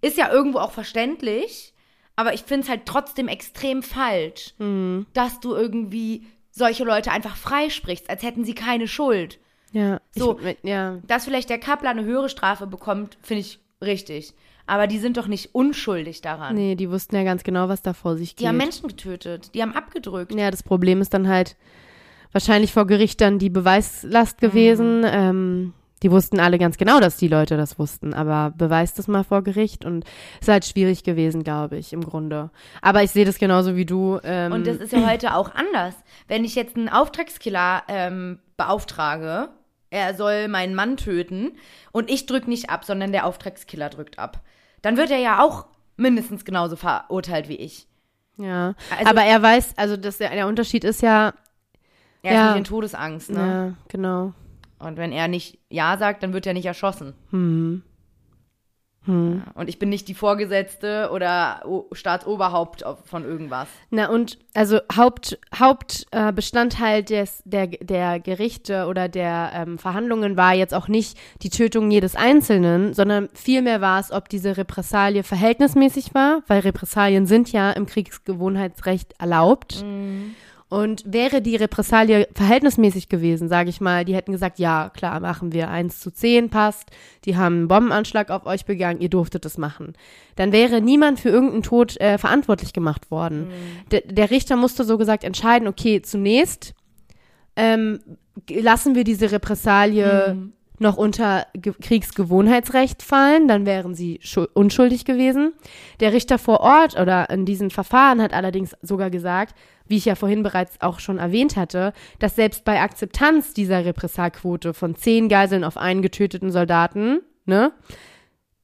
ist ja irgendwo auch verständlich, aber ich finde es halt trotzdem extrem falsch, Mhm. dass du irgendwie solche Leute einfach freisprichst, als hätten sie keine Schuld. Ja. So. Ich, ja. Dass vielleicht der Kappler eine höhere Strafe bekommt, finde ich richtig. Aber die sind doch nicht unschuldig daran. Nee, die wussten ja ganz genau, was da vor sich geht. Die haben Menschen getötet, die haben abgedrückt. Ja, das Problem ist dann halt wahrscheinlich vor Gericht dann die Beweislast gewesen. Ähm, die wussten alle ganz genau, dass die Leute das wussten, aber beweist das mal vor Gericht und ist halt schwierig gewesen, glaube ich, im Grunde. Aber ich sehe das genauso wie du. Ähm, Und das ist ja heute auch anders. Wenn ich jetzt einen Auftragskiller ähm, beauftrage, er soll meinen Mann töten und ich drück nicht ab, sondern der Auftragskiller drückt ab, dann wird er ja auch mindestens genauso verurteilt wie ich. ja. Also- aber er weiß, also das, der, der Unterschied ist ja, Er Ja. nicht in Todesangst, ne? ja, genau. Und wenn er nicht Ja sagt, dann wird er nicht erschossen. Hm. Hm. Und ich bin nicht die Vorgesetzte oder O- Staatsoberhaupt von irgendwas. Na und also Haupt, Hauptbestandteil äh, Bestandteil des, der, der Gerichte oder der ähm, Verhandlungen war jetzt auch nicht die Tötung jedes Einzelnen, sondern vielmehr war es, ob diese Repressalie verhältnismäßig war, weil Repressalien sind ja im Kriegsgewohnheitsrecht erlaubt. Und wäre die Repressalie verhältnismäßig gewesen, sage ich mal, die hätten gesagt, ja, klar, machen wir, 1 zu 10 passt, die haben einen Bombenanschlag auf euch begangen, ihr durftet es machen. Dann wäre niemand für irgendeinen Tod äh, verantwortlich gemacht worden. Der, der Richter musste so gesagt entscheiden, okay, zunächst ähm, lassen wir diese Repressalie noch unter Ge Kriegsgewohnheitsrecht fallen, dann wären sie schu- unschuldig gewesen. Der Richter vor Ort oder in diesen Verfahren hat allerdings sogar gesagt, wie ich ja vorhin bereits auch schon erwähnt hatte, dass selbst bei Akzeptanz dieser Repressalquote von zehn Geiseln auf einen getöteten Soldaten, ne,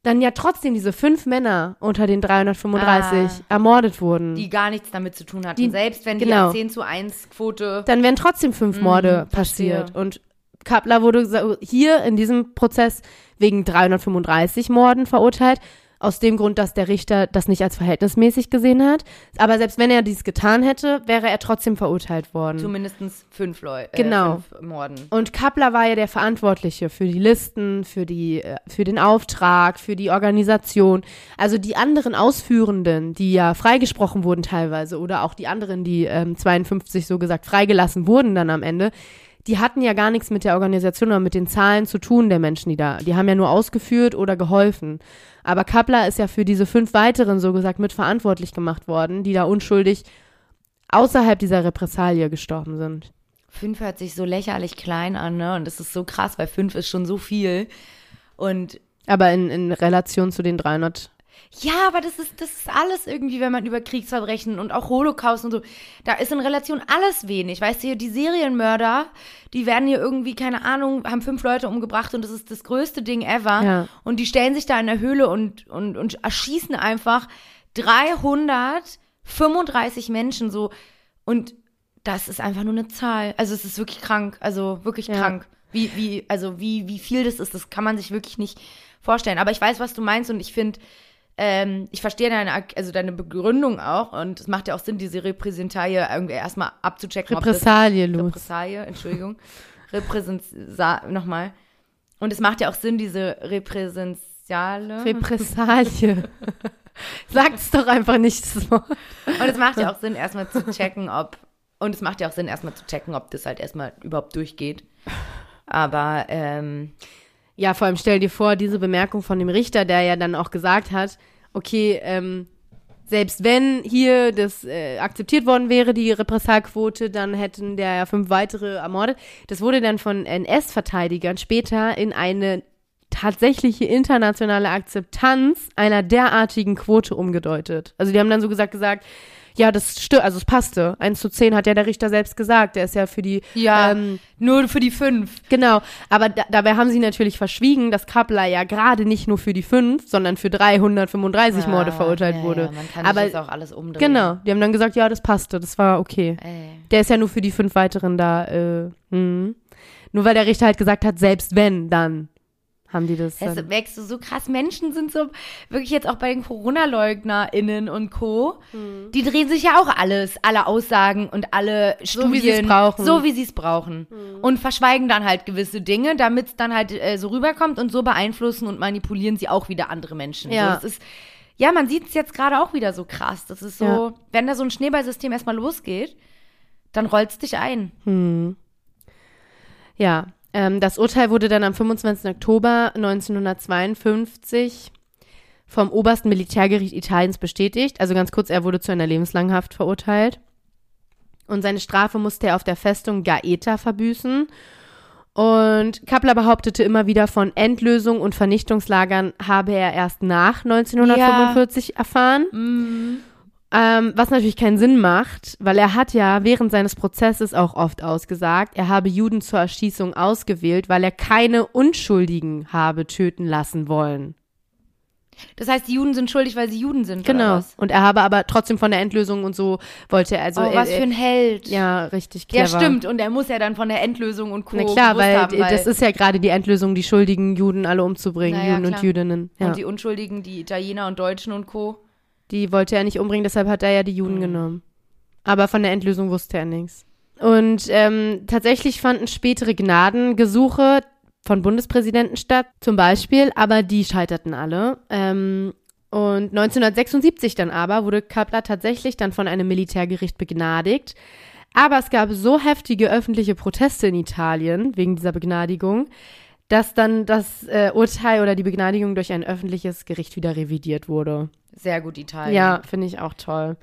dann ja trotzdem diese fünf Männer unter den 335 ermordet wurden. Die gar nichts damit zu tun hatten. Die- Selbst wenn genau. die 10 zu 1 Quote. dann wären trotzdem fünf Morde Mhm, verstehe. passiert. Und Kappler wurde hier in diesem Prozess wegen 335 Morden verurteilt. Aus dem Grund, dass der Richter das nicht als verhältnismäßig gesehen hat. Aber selbst wenn er dies getan hätte, wäre er trotzdem verurteilt worden. Zumindest fünf Leute. Äh, Genau. Fünf Morden. Und Kappler war ja der Verantwortliche für die Listen, für die, äh, für den Auftrag, für die Organisation. Also die anderen Ausführenden, die ja freigesprochen wurden teilweise oder auch die anderen, die ähm, 52 so gesagt freigelassen wurden dann am Ende, die hatten ja gar nichts mit der Organisation oder mit den Zahlen zu tun der Menschen, die da, die haben ja nur ausgeführt oder geholfen. Aber Kappler ist ja für diese fünf weiteren so gesagt mitverantwortlich gemacht worden, die da unschuldig außerhalb dieser Repressalie gestorben sind. Fünf hört sich so lächerlich klein an, ne? Und das ist so krass, weil fünf ist schon so viel. Und Aber in, in Relation zu den 300. ja, aber das ist, das ist alles irgendwie, wenn man über Kriegsverbrechen und auch Holocaust und so, da ist in Relation alles wenig. Weißt du, die Serienmörder, die werden hier irgendwie, keine Ahnung, haben fünf Leute umgebracht und das ist das größte Ding ever. Ja. Und die stellen sich da in der Höhle und, und, und erschießen einfach 335 Menschen so. Und das ist einfach nur eine Zahl. Also es ist wirklich krank. Also wirklich Ja. krank. Wie, wie, also wie, wie viel das ist, das kann man sich wirklich nicht vorstellen. Aber ich weiß, was du meinst und ich finde, ähm, ich verstehe deine, also deine Begründung auch und es macht ja auch Sinn, diese Repräsentalie irgendwie erstmal abzuchecken. Repressalie, Luz. Repressalie, Entschuldigung. Repräsentia, nochmal. Und es macht ja auch Sinn, diese Repräsentiale. Repressalie. Sag's doch einfach nicht das Wort. Und es macht ja auch Sinn, erstmal zu checken, ob. Und es macht ja auch Sinn, erstmal zu checken, ob das halt erstmal überhaupt durchgeht. Aber, ähm, Ja, vor allem stell dir vor, diese Bemerkung von dem Richter, der ja dann auch gesagt hat, okay, ähm, selbst wenn hier das äh, akzeptiert worden wäre, die Repressalquote, dann hätten der ja fünf weitere ermordet. Das wurde dann von NS-Verteidigern später in eine tatsächliche internationale Akzeptanz einer derartigen Quote umgedeutet. Also die haben dann so gesagt gesagt, ja, das stimmt, also es passte. 1 zu 10 hat ja der Richter selbst gesagt. Der ist ja für die ja, ähm, nur für die fünf. Genau, aber da, dabei haben sie natürlich verschwiegen, dass Kappler ja gerade nicht nur für die fünf, sondern für 335 Morde Ja, verurteilt ja, wurde. Ja, man kann aber sich jetzt auch alles umdrehen. genau, die haben dann gesagt, ja, das passte, das war okay. Ey. Der ist ja nur für die fünf weiteren da. Äh, mhm. Nur weil der Richter halt gesagt hat, selbst wenn, dann haben die das. Merkst du so krass. Menschen sind so, wirklich jetzt auch bei den Corona-LeugnerInnen und Co. Die drehen sich ja auch alles, alle Aussagen und alle Studien. So, wie sie's brauchen. So, wie sie es brauchen. Und verschweigen dann halt gewisse Dinge, damit es dann halt äh, so rüberkommt und so beeinflussen und manipulieren sie auch wieder andere Menschen. Ja. So, ist, ja, man sieht es jetzt gerade auch wieder so krass. Das ist so, Ja. wenn da so ein Schneeballsystem erstmal losgeht, dann rollt's dich ein. Ja, ähm, das Urteil wurde dann am 25. Oktober 1952 vom obersten Militärgericht Italiens bestätigt. Also ganz kurz, er wurde zu einer lebenslangen Haft verurteilt. Und seine Strafe musste er auf der Festung Gaeta verbüßen. Und Kappler behauptete immer wieder von Endlösung und Vernichtungslagern habe er erst nach 1945 erfahren. Ähm, was natürlich keinen Sinn macht, weil er hat ja während seines Prozesses auch oft ausgesagt, er habe Juden zur Erschießung ausgewählt, weil er keine Unschuldigen habe töten lassen wollen. Das heißt, die Juden sind schuldig, weil sie Juden sind. Oder Genau. was? Und er habe aber trotzdem von der Endlösung und so wollte er also. oh, was er, für ein Held. Ja, richtig Ja, clever. stimmt. Und er muss ja dann von der Endlösung und Co. Na klar, weil, haben, weil das ist ja gerade die Endlösung, die schuldigen Juden alle umzubringen, Na ja, Juden und klar. Jüdinnen. Ja. Und die Unschuldigen, die Italiener und Deutschen und Co. Die wollte er nicht umbringen, deshalb hat er ja die Mhm. Juden genommen. Aber von der Endlösung wusste er nichts. Und ähm, tatsächlich fanden spätere Gnadengesuche von Bundespräsidenten statt, zum Beispiel, aber die scheiterten alle. Ähm, und 1976 dann aber wurde Kappler tatsächlich dann von einem Militärgericht begnadigt. Aber es gab so heftige öffentliche Proteste in Italien wegen dieser Begnadigung, dass dann das äh, Urteil oder die Begnadigung durch ein öffentliches Gericht wieder revidiert wurde. Sehr gut Italien. Ja, finde ich auch toll.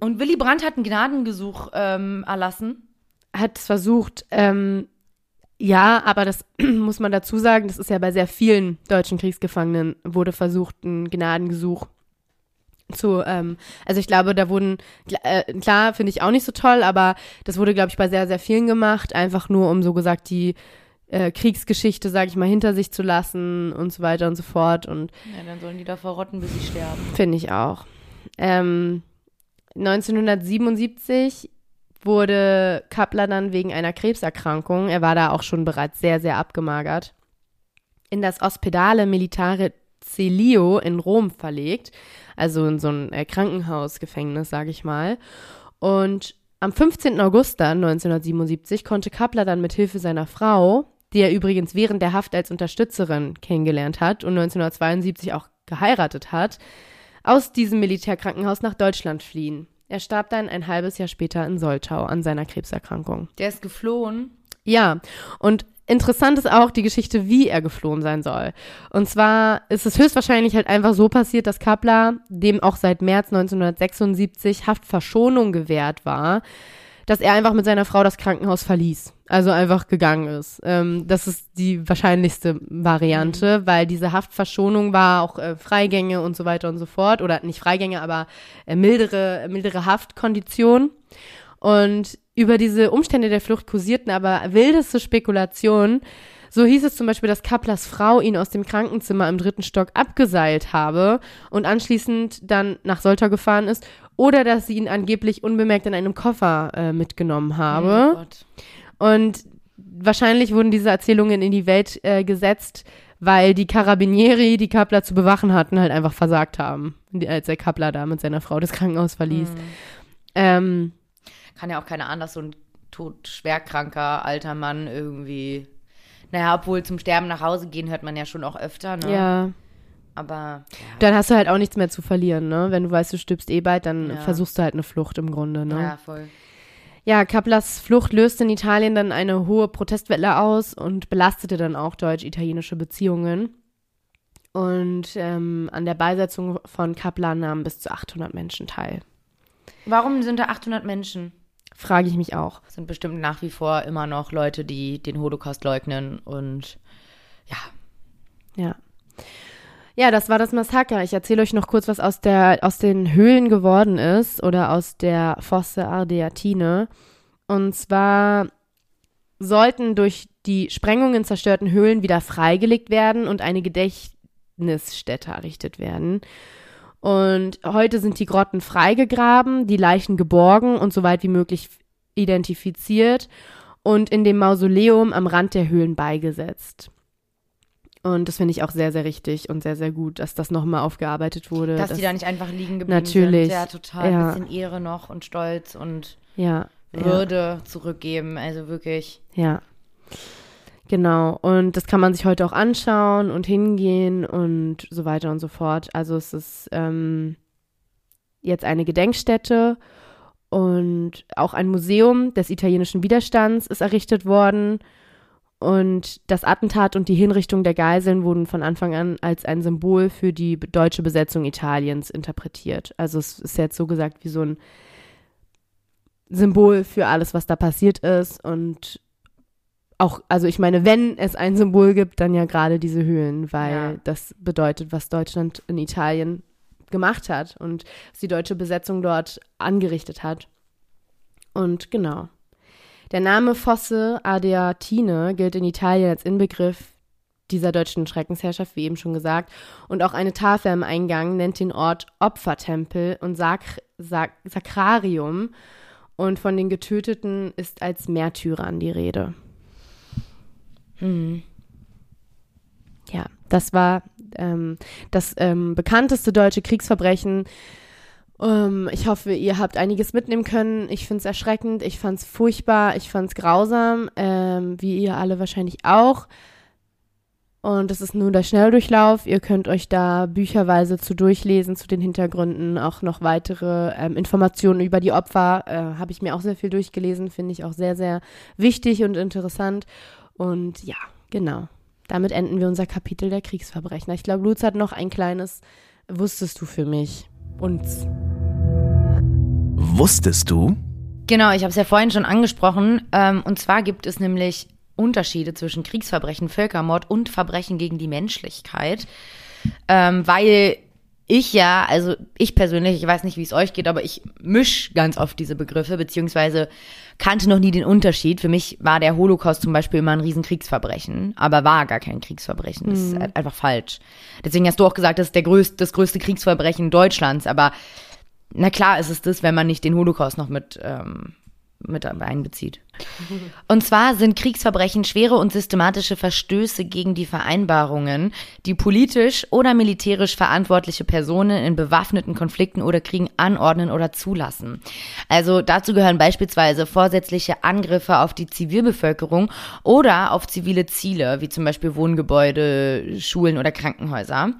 Und Willy Brandt hat einen Gnadengesuch ähm, erlassen. Hat es versucht, ähm, ja, aber das muss man dazu sagen, das ist ja bei sehr vielen deutschen Kriegsgefangenen, wurde versucht, ein Gnadengesuch zu, ähm, also ich glaube, da wurden, äh, klar, finde ich auch nicht so toll, aber das wurde, glaube ich, bei sehr, sehr vielen gemacht, einfach nur, um so gesagt die äh, Kriegsgeschichte, sage ich mal, hinter sich zu lassen und so weiter und so fort und Ja, dann sollen die da verrotten, bis sie sterben. Finde ich auch. Ähm, 1977 wurde Kappler dann wegen einer Krebserkrankung, er war da auch schon bereits sehr, sehr abgemagert, in das Ospedale Militare Celio in Rom verlegt, also in so ein äh, Krankenhausgefängnis, sage ich mal. Und am 15. August dann 1977 konnte Kappler dann mit Hilfe seiner Frau, die er übrigens während der Haft als Unterstützerin kennengelernt hat und 1972 auch geheiratet hat, aus diesem Militärkrankenhaus nach Deutschland fliehen. Er starb dann ein halbes Jahr später in Soltau an seiner Krebserkrankung. Der ist geflohen. Ja, und interessant ist auch die Geschichte, wie er geflohen sein soll. Und zwar ist es höchstwahrscheinlich halt einfach so passiert, dass Kappler, dem auch seit März 1976 Haftverschonung gewährt war, dass er einfach mit seiner Frau das Krankenhaus verließ. Also einfach gegangen ist. Ähm, das ist die wahrscheinlichste Variante, weil diese Haftverschonung war auch äh, Freigänge und so weiter und so fort. Oder nicht Freigänge, aber äh, mildere, mildere Haftkonditionen. Und über diese Umstände der Flucht kursierten aber wildeste Spekulationen. So hieß es zum Beispiel, dass Kapplers Frau ihn aus dem Krankenzimmer im dritten Stock abgeseilt habe und anschließend dann nach Soltau gefahren ist oder dass sie ihn angeblich unbemerkt in einem Koffer äh, mitgenommen Oh habe. Gott. Und wahrscheinlich wurden diese Erzählungen in die Welt äh, gesetzt, weil die Carabinieri, die Kappler zu bewachen hatten, halt einfach versagt haben, als der Kappler da mit seiner Frau das Krankenhaus verließ. Ähm, Kann ja auch keiner ahnen, dass so ein tot schwerkranker alter Mann irgendwie. Naja, obwohl zum Sterben nach Hause gehen hört man ja schon auch öfter, ne? ja. Aber Dann hast du halt auch nichts mehr zu verlieren, ne? Wenn du weißt, du stirbst eh bald, dann Ja. versuchst du halt eine Flucht im Grunde, ne? ja, voll. Ja, Kapplers Flucht löste in Italien dann eine hohe Protestwelle aus und belastete dann auch deutsch-italienische Beziehungen. Und ähm, an der Beisetzung von Kappler nahmen bis zu 800 Menschen teil. Warum sind da 800 Menschen? Frage ich mich auch. Das sind bestimmt nach wie vor immer noch Leute, die den Holocaust leugnen und ja. Ja. Ja, das war das Massaker. Ich erzähle euch noch kurz, was aus, der, aus den Höhlen geworden ist oder aus der Fosse Ardeatine. Und zwar sollten durch die Sprengungen zerstörten Höhlen wieder freigelegt werden und eine Gedächtnisstätte errichtet werden. Und heute sind die Grotten freigegraben, die Leichen geborgen und so weit wie möglich identifiziert und in dem Mausoleum am Rand der Höhlen beigesetzt. Und das finde ich auch sehr, sehr richtig und sehr, sehr gut, dass das nochmal aufgearbeitet wurde. Dass die da nicht einfach liegen geblieben Natürlich, sind. Ja, total. ja. Bisschen Ehre noch und Stolz und ja, ja. Würde zurückgeben. Also wirklich. Ja. Genau. Und das kann man sich heute auch anschauen und hingehen und so weiter und so fort. Also es ist ähm, jetzt eine Gedenkstätte und auch ein Museum des italienischen Widerstands ist errichtet worden. Und das Attentat und die Hinrichtung der Geiseln wurden von Anfang an als ein Symbol für die deutsche Besetzung Italiens interpretiert. Also es ist jetzt so gesagt wie so ein Symbol für alles, was da passiert ist. Und auch, also ich meine, wenn es ein Symbol gibt, dann ja gerade diese Höhlen, weil Ja. das bedeutet, was Deutschland in Italien gemacht hat und was die deutsche Besetzung dort angerichtet hat. Und genau. Der Name Fosse Adiatine gilt in Italien als Inbegriff dieser deutschen Schreckensherrschaft, wie eben schon gesagt. Und auch eine Tafel am Eingang nennt den Ort Opfertempel und Sak Sak Sakrarium. Und von den Getöteten ist als Märtyrern die Rede. Ja, das war ähm, das ähm, bekannteste deutsche Kriegsverbrechen. Ähm, ich hoffe, ihr habt einiges mitnehmen können. Ich finde es erschreckend, ich fand es furchtbar, ich fand es grausam, ähm, wie ihr alle wahrscheinlich auch. Und das ist nur der Schnelldurchlauf. Ihr könnt euch da bücherweise zu durchlesen, zu den Hintergründen, auch noch weitere ähm, Informationen über die Opfer. Äh, Habe ich mir auch sehr viel durchgelesen, finde ich auch sehr, sehr wichtig und interessant. Und ja, genau. Damit enden wir unser Kapitel der Kriegsverbrechen. Ich glaube, Lutz hat noch ein kleines Wusstest du für mich? Uns. Wusstest du? Genau, ich habe es ja vorhin schon angesprochen. Ähm, und zwar gibt es nämlich Unterschiede zwischen Kriegsverbrechen, Völkermord und Verbrechen gegen die Menschlichkeit. Ähm, weil ich ja, also ich persönlich, ich weiß nicht, wie es euch geht, aber ich misch ganz oft diese Begriffe, beziehungsweise kannte noch nie den Unterschied. Für mich war der Holocaust zum Beispiel immer ein Riesenkriegsverbrechen, aber war gar kein Kriegsverbrechen. Das ist einfach falsch. Deswegen hast du auch gesagt, das ist der größte, das größte Kriegsverbrechen Deutschlands, aber na klar ist es das, wenn man nicht den Holocaust noch mit, ähm, mit einbezieht. Und zwar sind Kriegsverbrechen schwere und systematische Verstöße gegen die Vereinbarungen, die politisch oder militärisch verantwortliche Personen in bewaffneten Konflikten oder Kriegen anordnen oder zulassen. Also dazu gehören beispielsweise vorsätzliche Angriffe auf die Zivilbevölkerung oder auf zivile Ziele, wie zum Beispiel Wohngebäude, Schulen oder Krankenhäuser.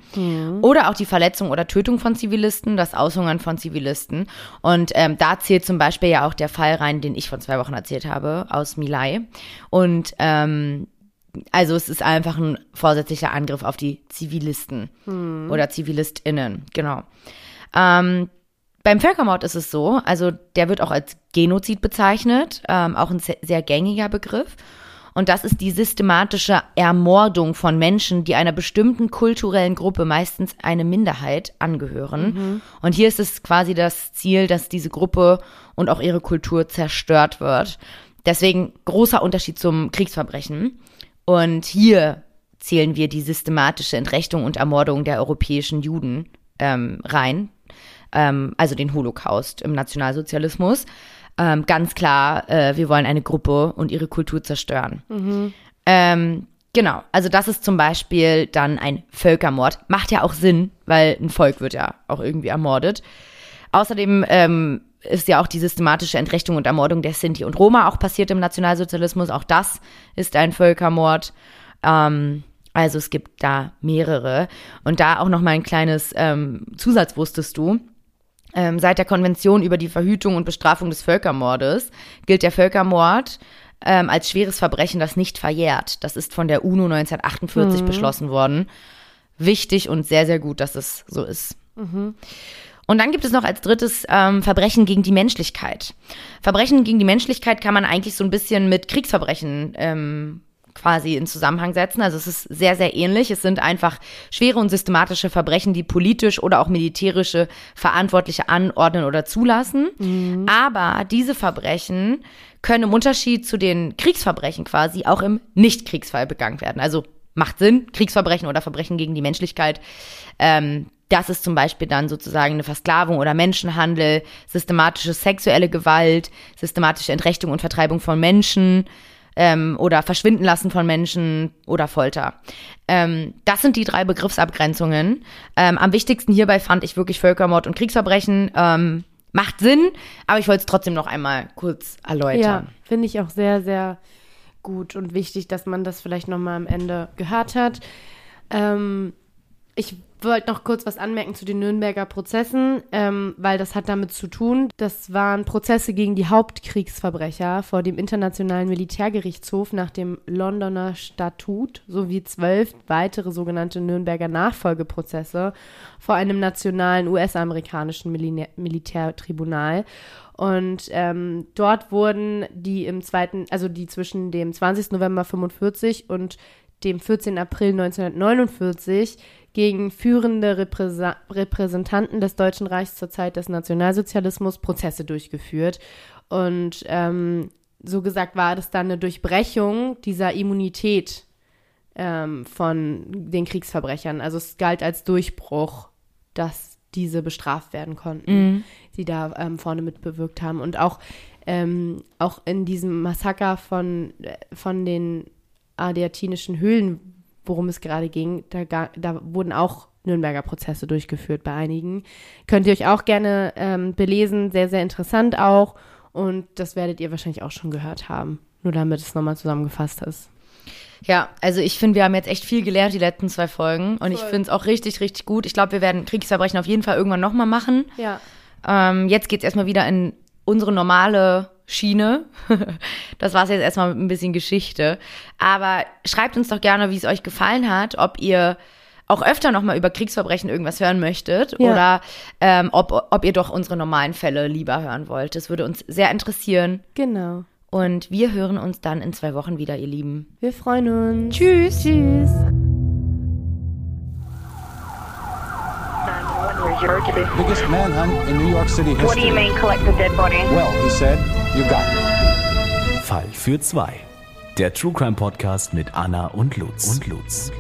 Oder auch die Verletzung oder Tötung von Zivilisten, das Aushungern von Zivilisten. Und ähm, da zählt zum Beispiel ja auch der Fall rein, den ich vor zwei Wochen erzählt habe, aus Milai. Und ähm, also es ist einfach ein vorsätzlicher Angriff auf die Zivilisten oder ZivilistInnen, genau. Ähm, beim Völkermord ist es so, also der wird auch als Genozid bezeichnet, ähm, auch ein sehr, sehr gängiger Begriff. Und das ist die systematische Ermordung von Menschen, die einer bestimmten kulturellen Gruppe, meistens eine Minderheit, angehören. Und hier ist es quasi das Ziel, dass diese Gruppe und auch ihre Kultur zerstört wird. Deswegen großer Unterschied zum Kriegsverbrechen. Und hier zählen wir die systematische Entrechtung und Ermordung der europäischen Juden ähm, rein, ähm, also den Holocaust im Nationalsozialismus. Ähm, ganz klar, äh, wir wollen eine Gruppe und ihre Kultur zerstören. Ähm, genau, also das ist zum Beispiel dann ein Völkermord. Macht ja auch Sinn, weil ein Volk wird ja auch irgendwie ermordet. Außerdem ähm, ist ja auch die systematische Entrechtung und Ermordung der Sinti und Roma auch passiert im Nationalsozialismus. Auch das ist ein Völkermord. Ähm, also es gibt da mehrere. Und da auch noch mal ein kleines ähm, Zusatz wusstest du. Ähm, seit der Konvention über die Verhütung und Bestrafung des Völkermordes gilt der Völkermord ähm, als schweres Verbrechen, das nicht verjährt. Das ist von der UNO 1948 beschlossen worden. Wichtig und sehr, sehr gut, dass es so ist. Und dann gibt es noch als drittes ähm, Verbrechen gegen die Menschlichkeit. Verbrechen gegen die Menschlichkeit kann man eigentlich so ein bisschen mit Kriegsverbrechen ähm, quasi in Zusammenhang setzen. Also es ist sehr, sehr ähnlich. Es sind einfach schwere und systematische Verbrechen, die politisch oder auch militärische Verantwortliche anordnen oder zulassen. Aber diese Verbrechen können im Unterschied zu den Kriegsverbrechen quasi auch im Nicht-Kriegsfall begangen werden. Also macht Sinn, Kriegsverbrechen oder Verbrechen gegen die Menschlichkeit. Ähm, das ist zum Beispiel dann sozusagen eine Versklavung oder Menschenhandel, systematische sexuelle Gewalt, systematische Entrechtung und Vertreibung von Menschen, ähm, oder Verschwinden lassen von Menschen oder Folter. Ähm, das sind die drei Begriffsabgrenzungen. Ähm, am wichtigsten hierbei fand ich wirklich Völkermord und Kriegsverbrechen. Ähm, macht Sinn, aber ich wollte es trotzdem noch einmal kurz erläutern. Ja, finde ich auch sehr, sehr gut und wichtig, dass man das vielleicht nochmal am Ende gehört hat. Ähm, ich wollte noch kurz was anmerken zu den Nürnberger Prozessen, ähm, weil das hat damit zu tun. Das waren Prozesse gegen die Hauptkriegsverbrecher vor dem Internationalen Militärgerichtshof nach dem Londoner Statut sowie zwölf weitere sogenannte Nürnberger Nachfolgeprozesse vor einem nationalen US-amerikanischen Mil Militärtribunal. Und ähm, dort wurden die im zweiten, also die zwischen dem 20. November 45 und dem 14. April 1949 gegen führende Repräsa Repräsentanten des Deutschen Reichs zur Zeit des Nationalsozialismus Prozesse durchgeführt. Und ähm, so gesagt war das dann eine Durchbrechung dieser Immunität ähm, von den Kriegsverbrechern. Also es galt als Durchbruch, dass diese bestraft werden konnten, Mhm. die da ähm, vorne mitbewirkt haben. Und auch, ähm, auch in diesem Massaker von, äh, von den adiatinischen Höhlen, worum es gerade ging, da, da wurden auch Nürnberger Prozesse durchgeführt bei einigen. Könnt ihr euch auch gerne ähm, belesen, sehr, sehr interessant auch. Und das werdet ihr wahrscheinlich auch schon gehört haben. Nur damit es nochmal zusammengefasst ist. Ja, also ich finde, wir haben jetzt echt viel gelernt, die letzten zwei Folgen. Und ich Voll. finde es auch richtig, richtig gut. Ich glaube, wir werden Kriegsverbrechen auf jeden Fall irgendwann nochmal machen. Ja. Ähm, jetzt geht's erstmal wieder in unsere normale Schiene. das war's jetzt erstmal mit ein bisschen Geschichte. Aber schreibt uns doch gerne, wie es euch gefallen hat, ob ihr auch öfter nochmal über Kriegsverbrechen irgendwas hören möchtet Ja. oder ähm, ob, ob ihr doch unsere normalen Fälle lieber hören wollt. Das würde uns sehr interessieren. Genau. Und wir hören uns dann in zwei Wochen wieder, ihr Lieben. Wir freuen uns. Tschüss. Tschüss. 911, where's your urgent? Biggest manhunt in New York City What do you history. mean collect the dead body? Well, he said, you got me. Fall für zwei. Der True Crime Podcast mit Anna und Lutz. Und Lutz.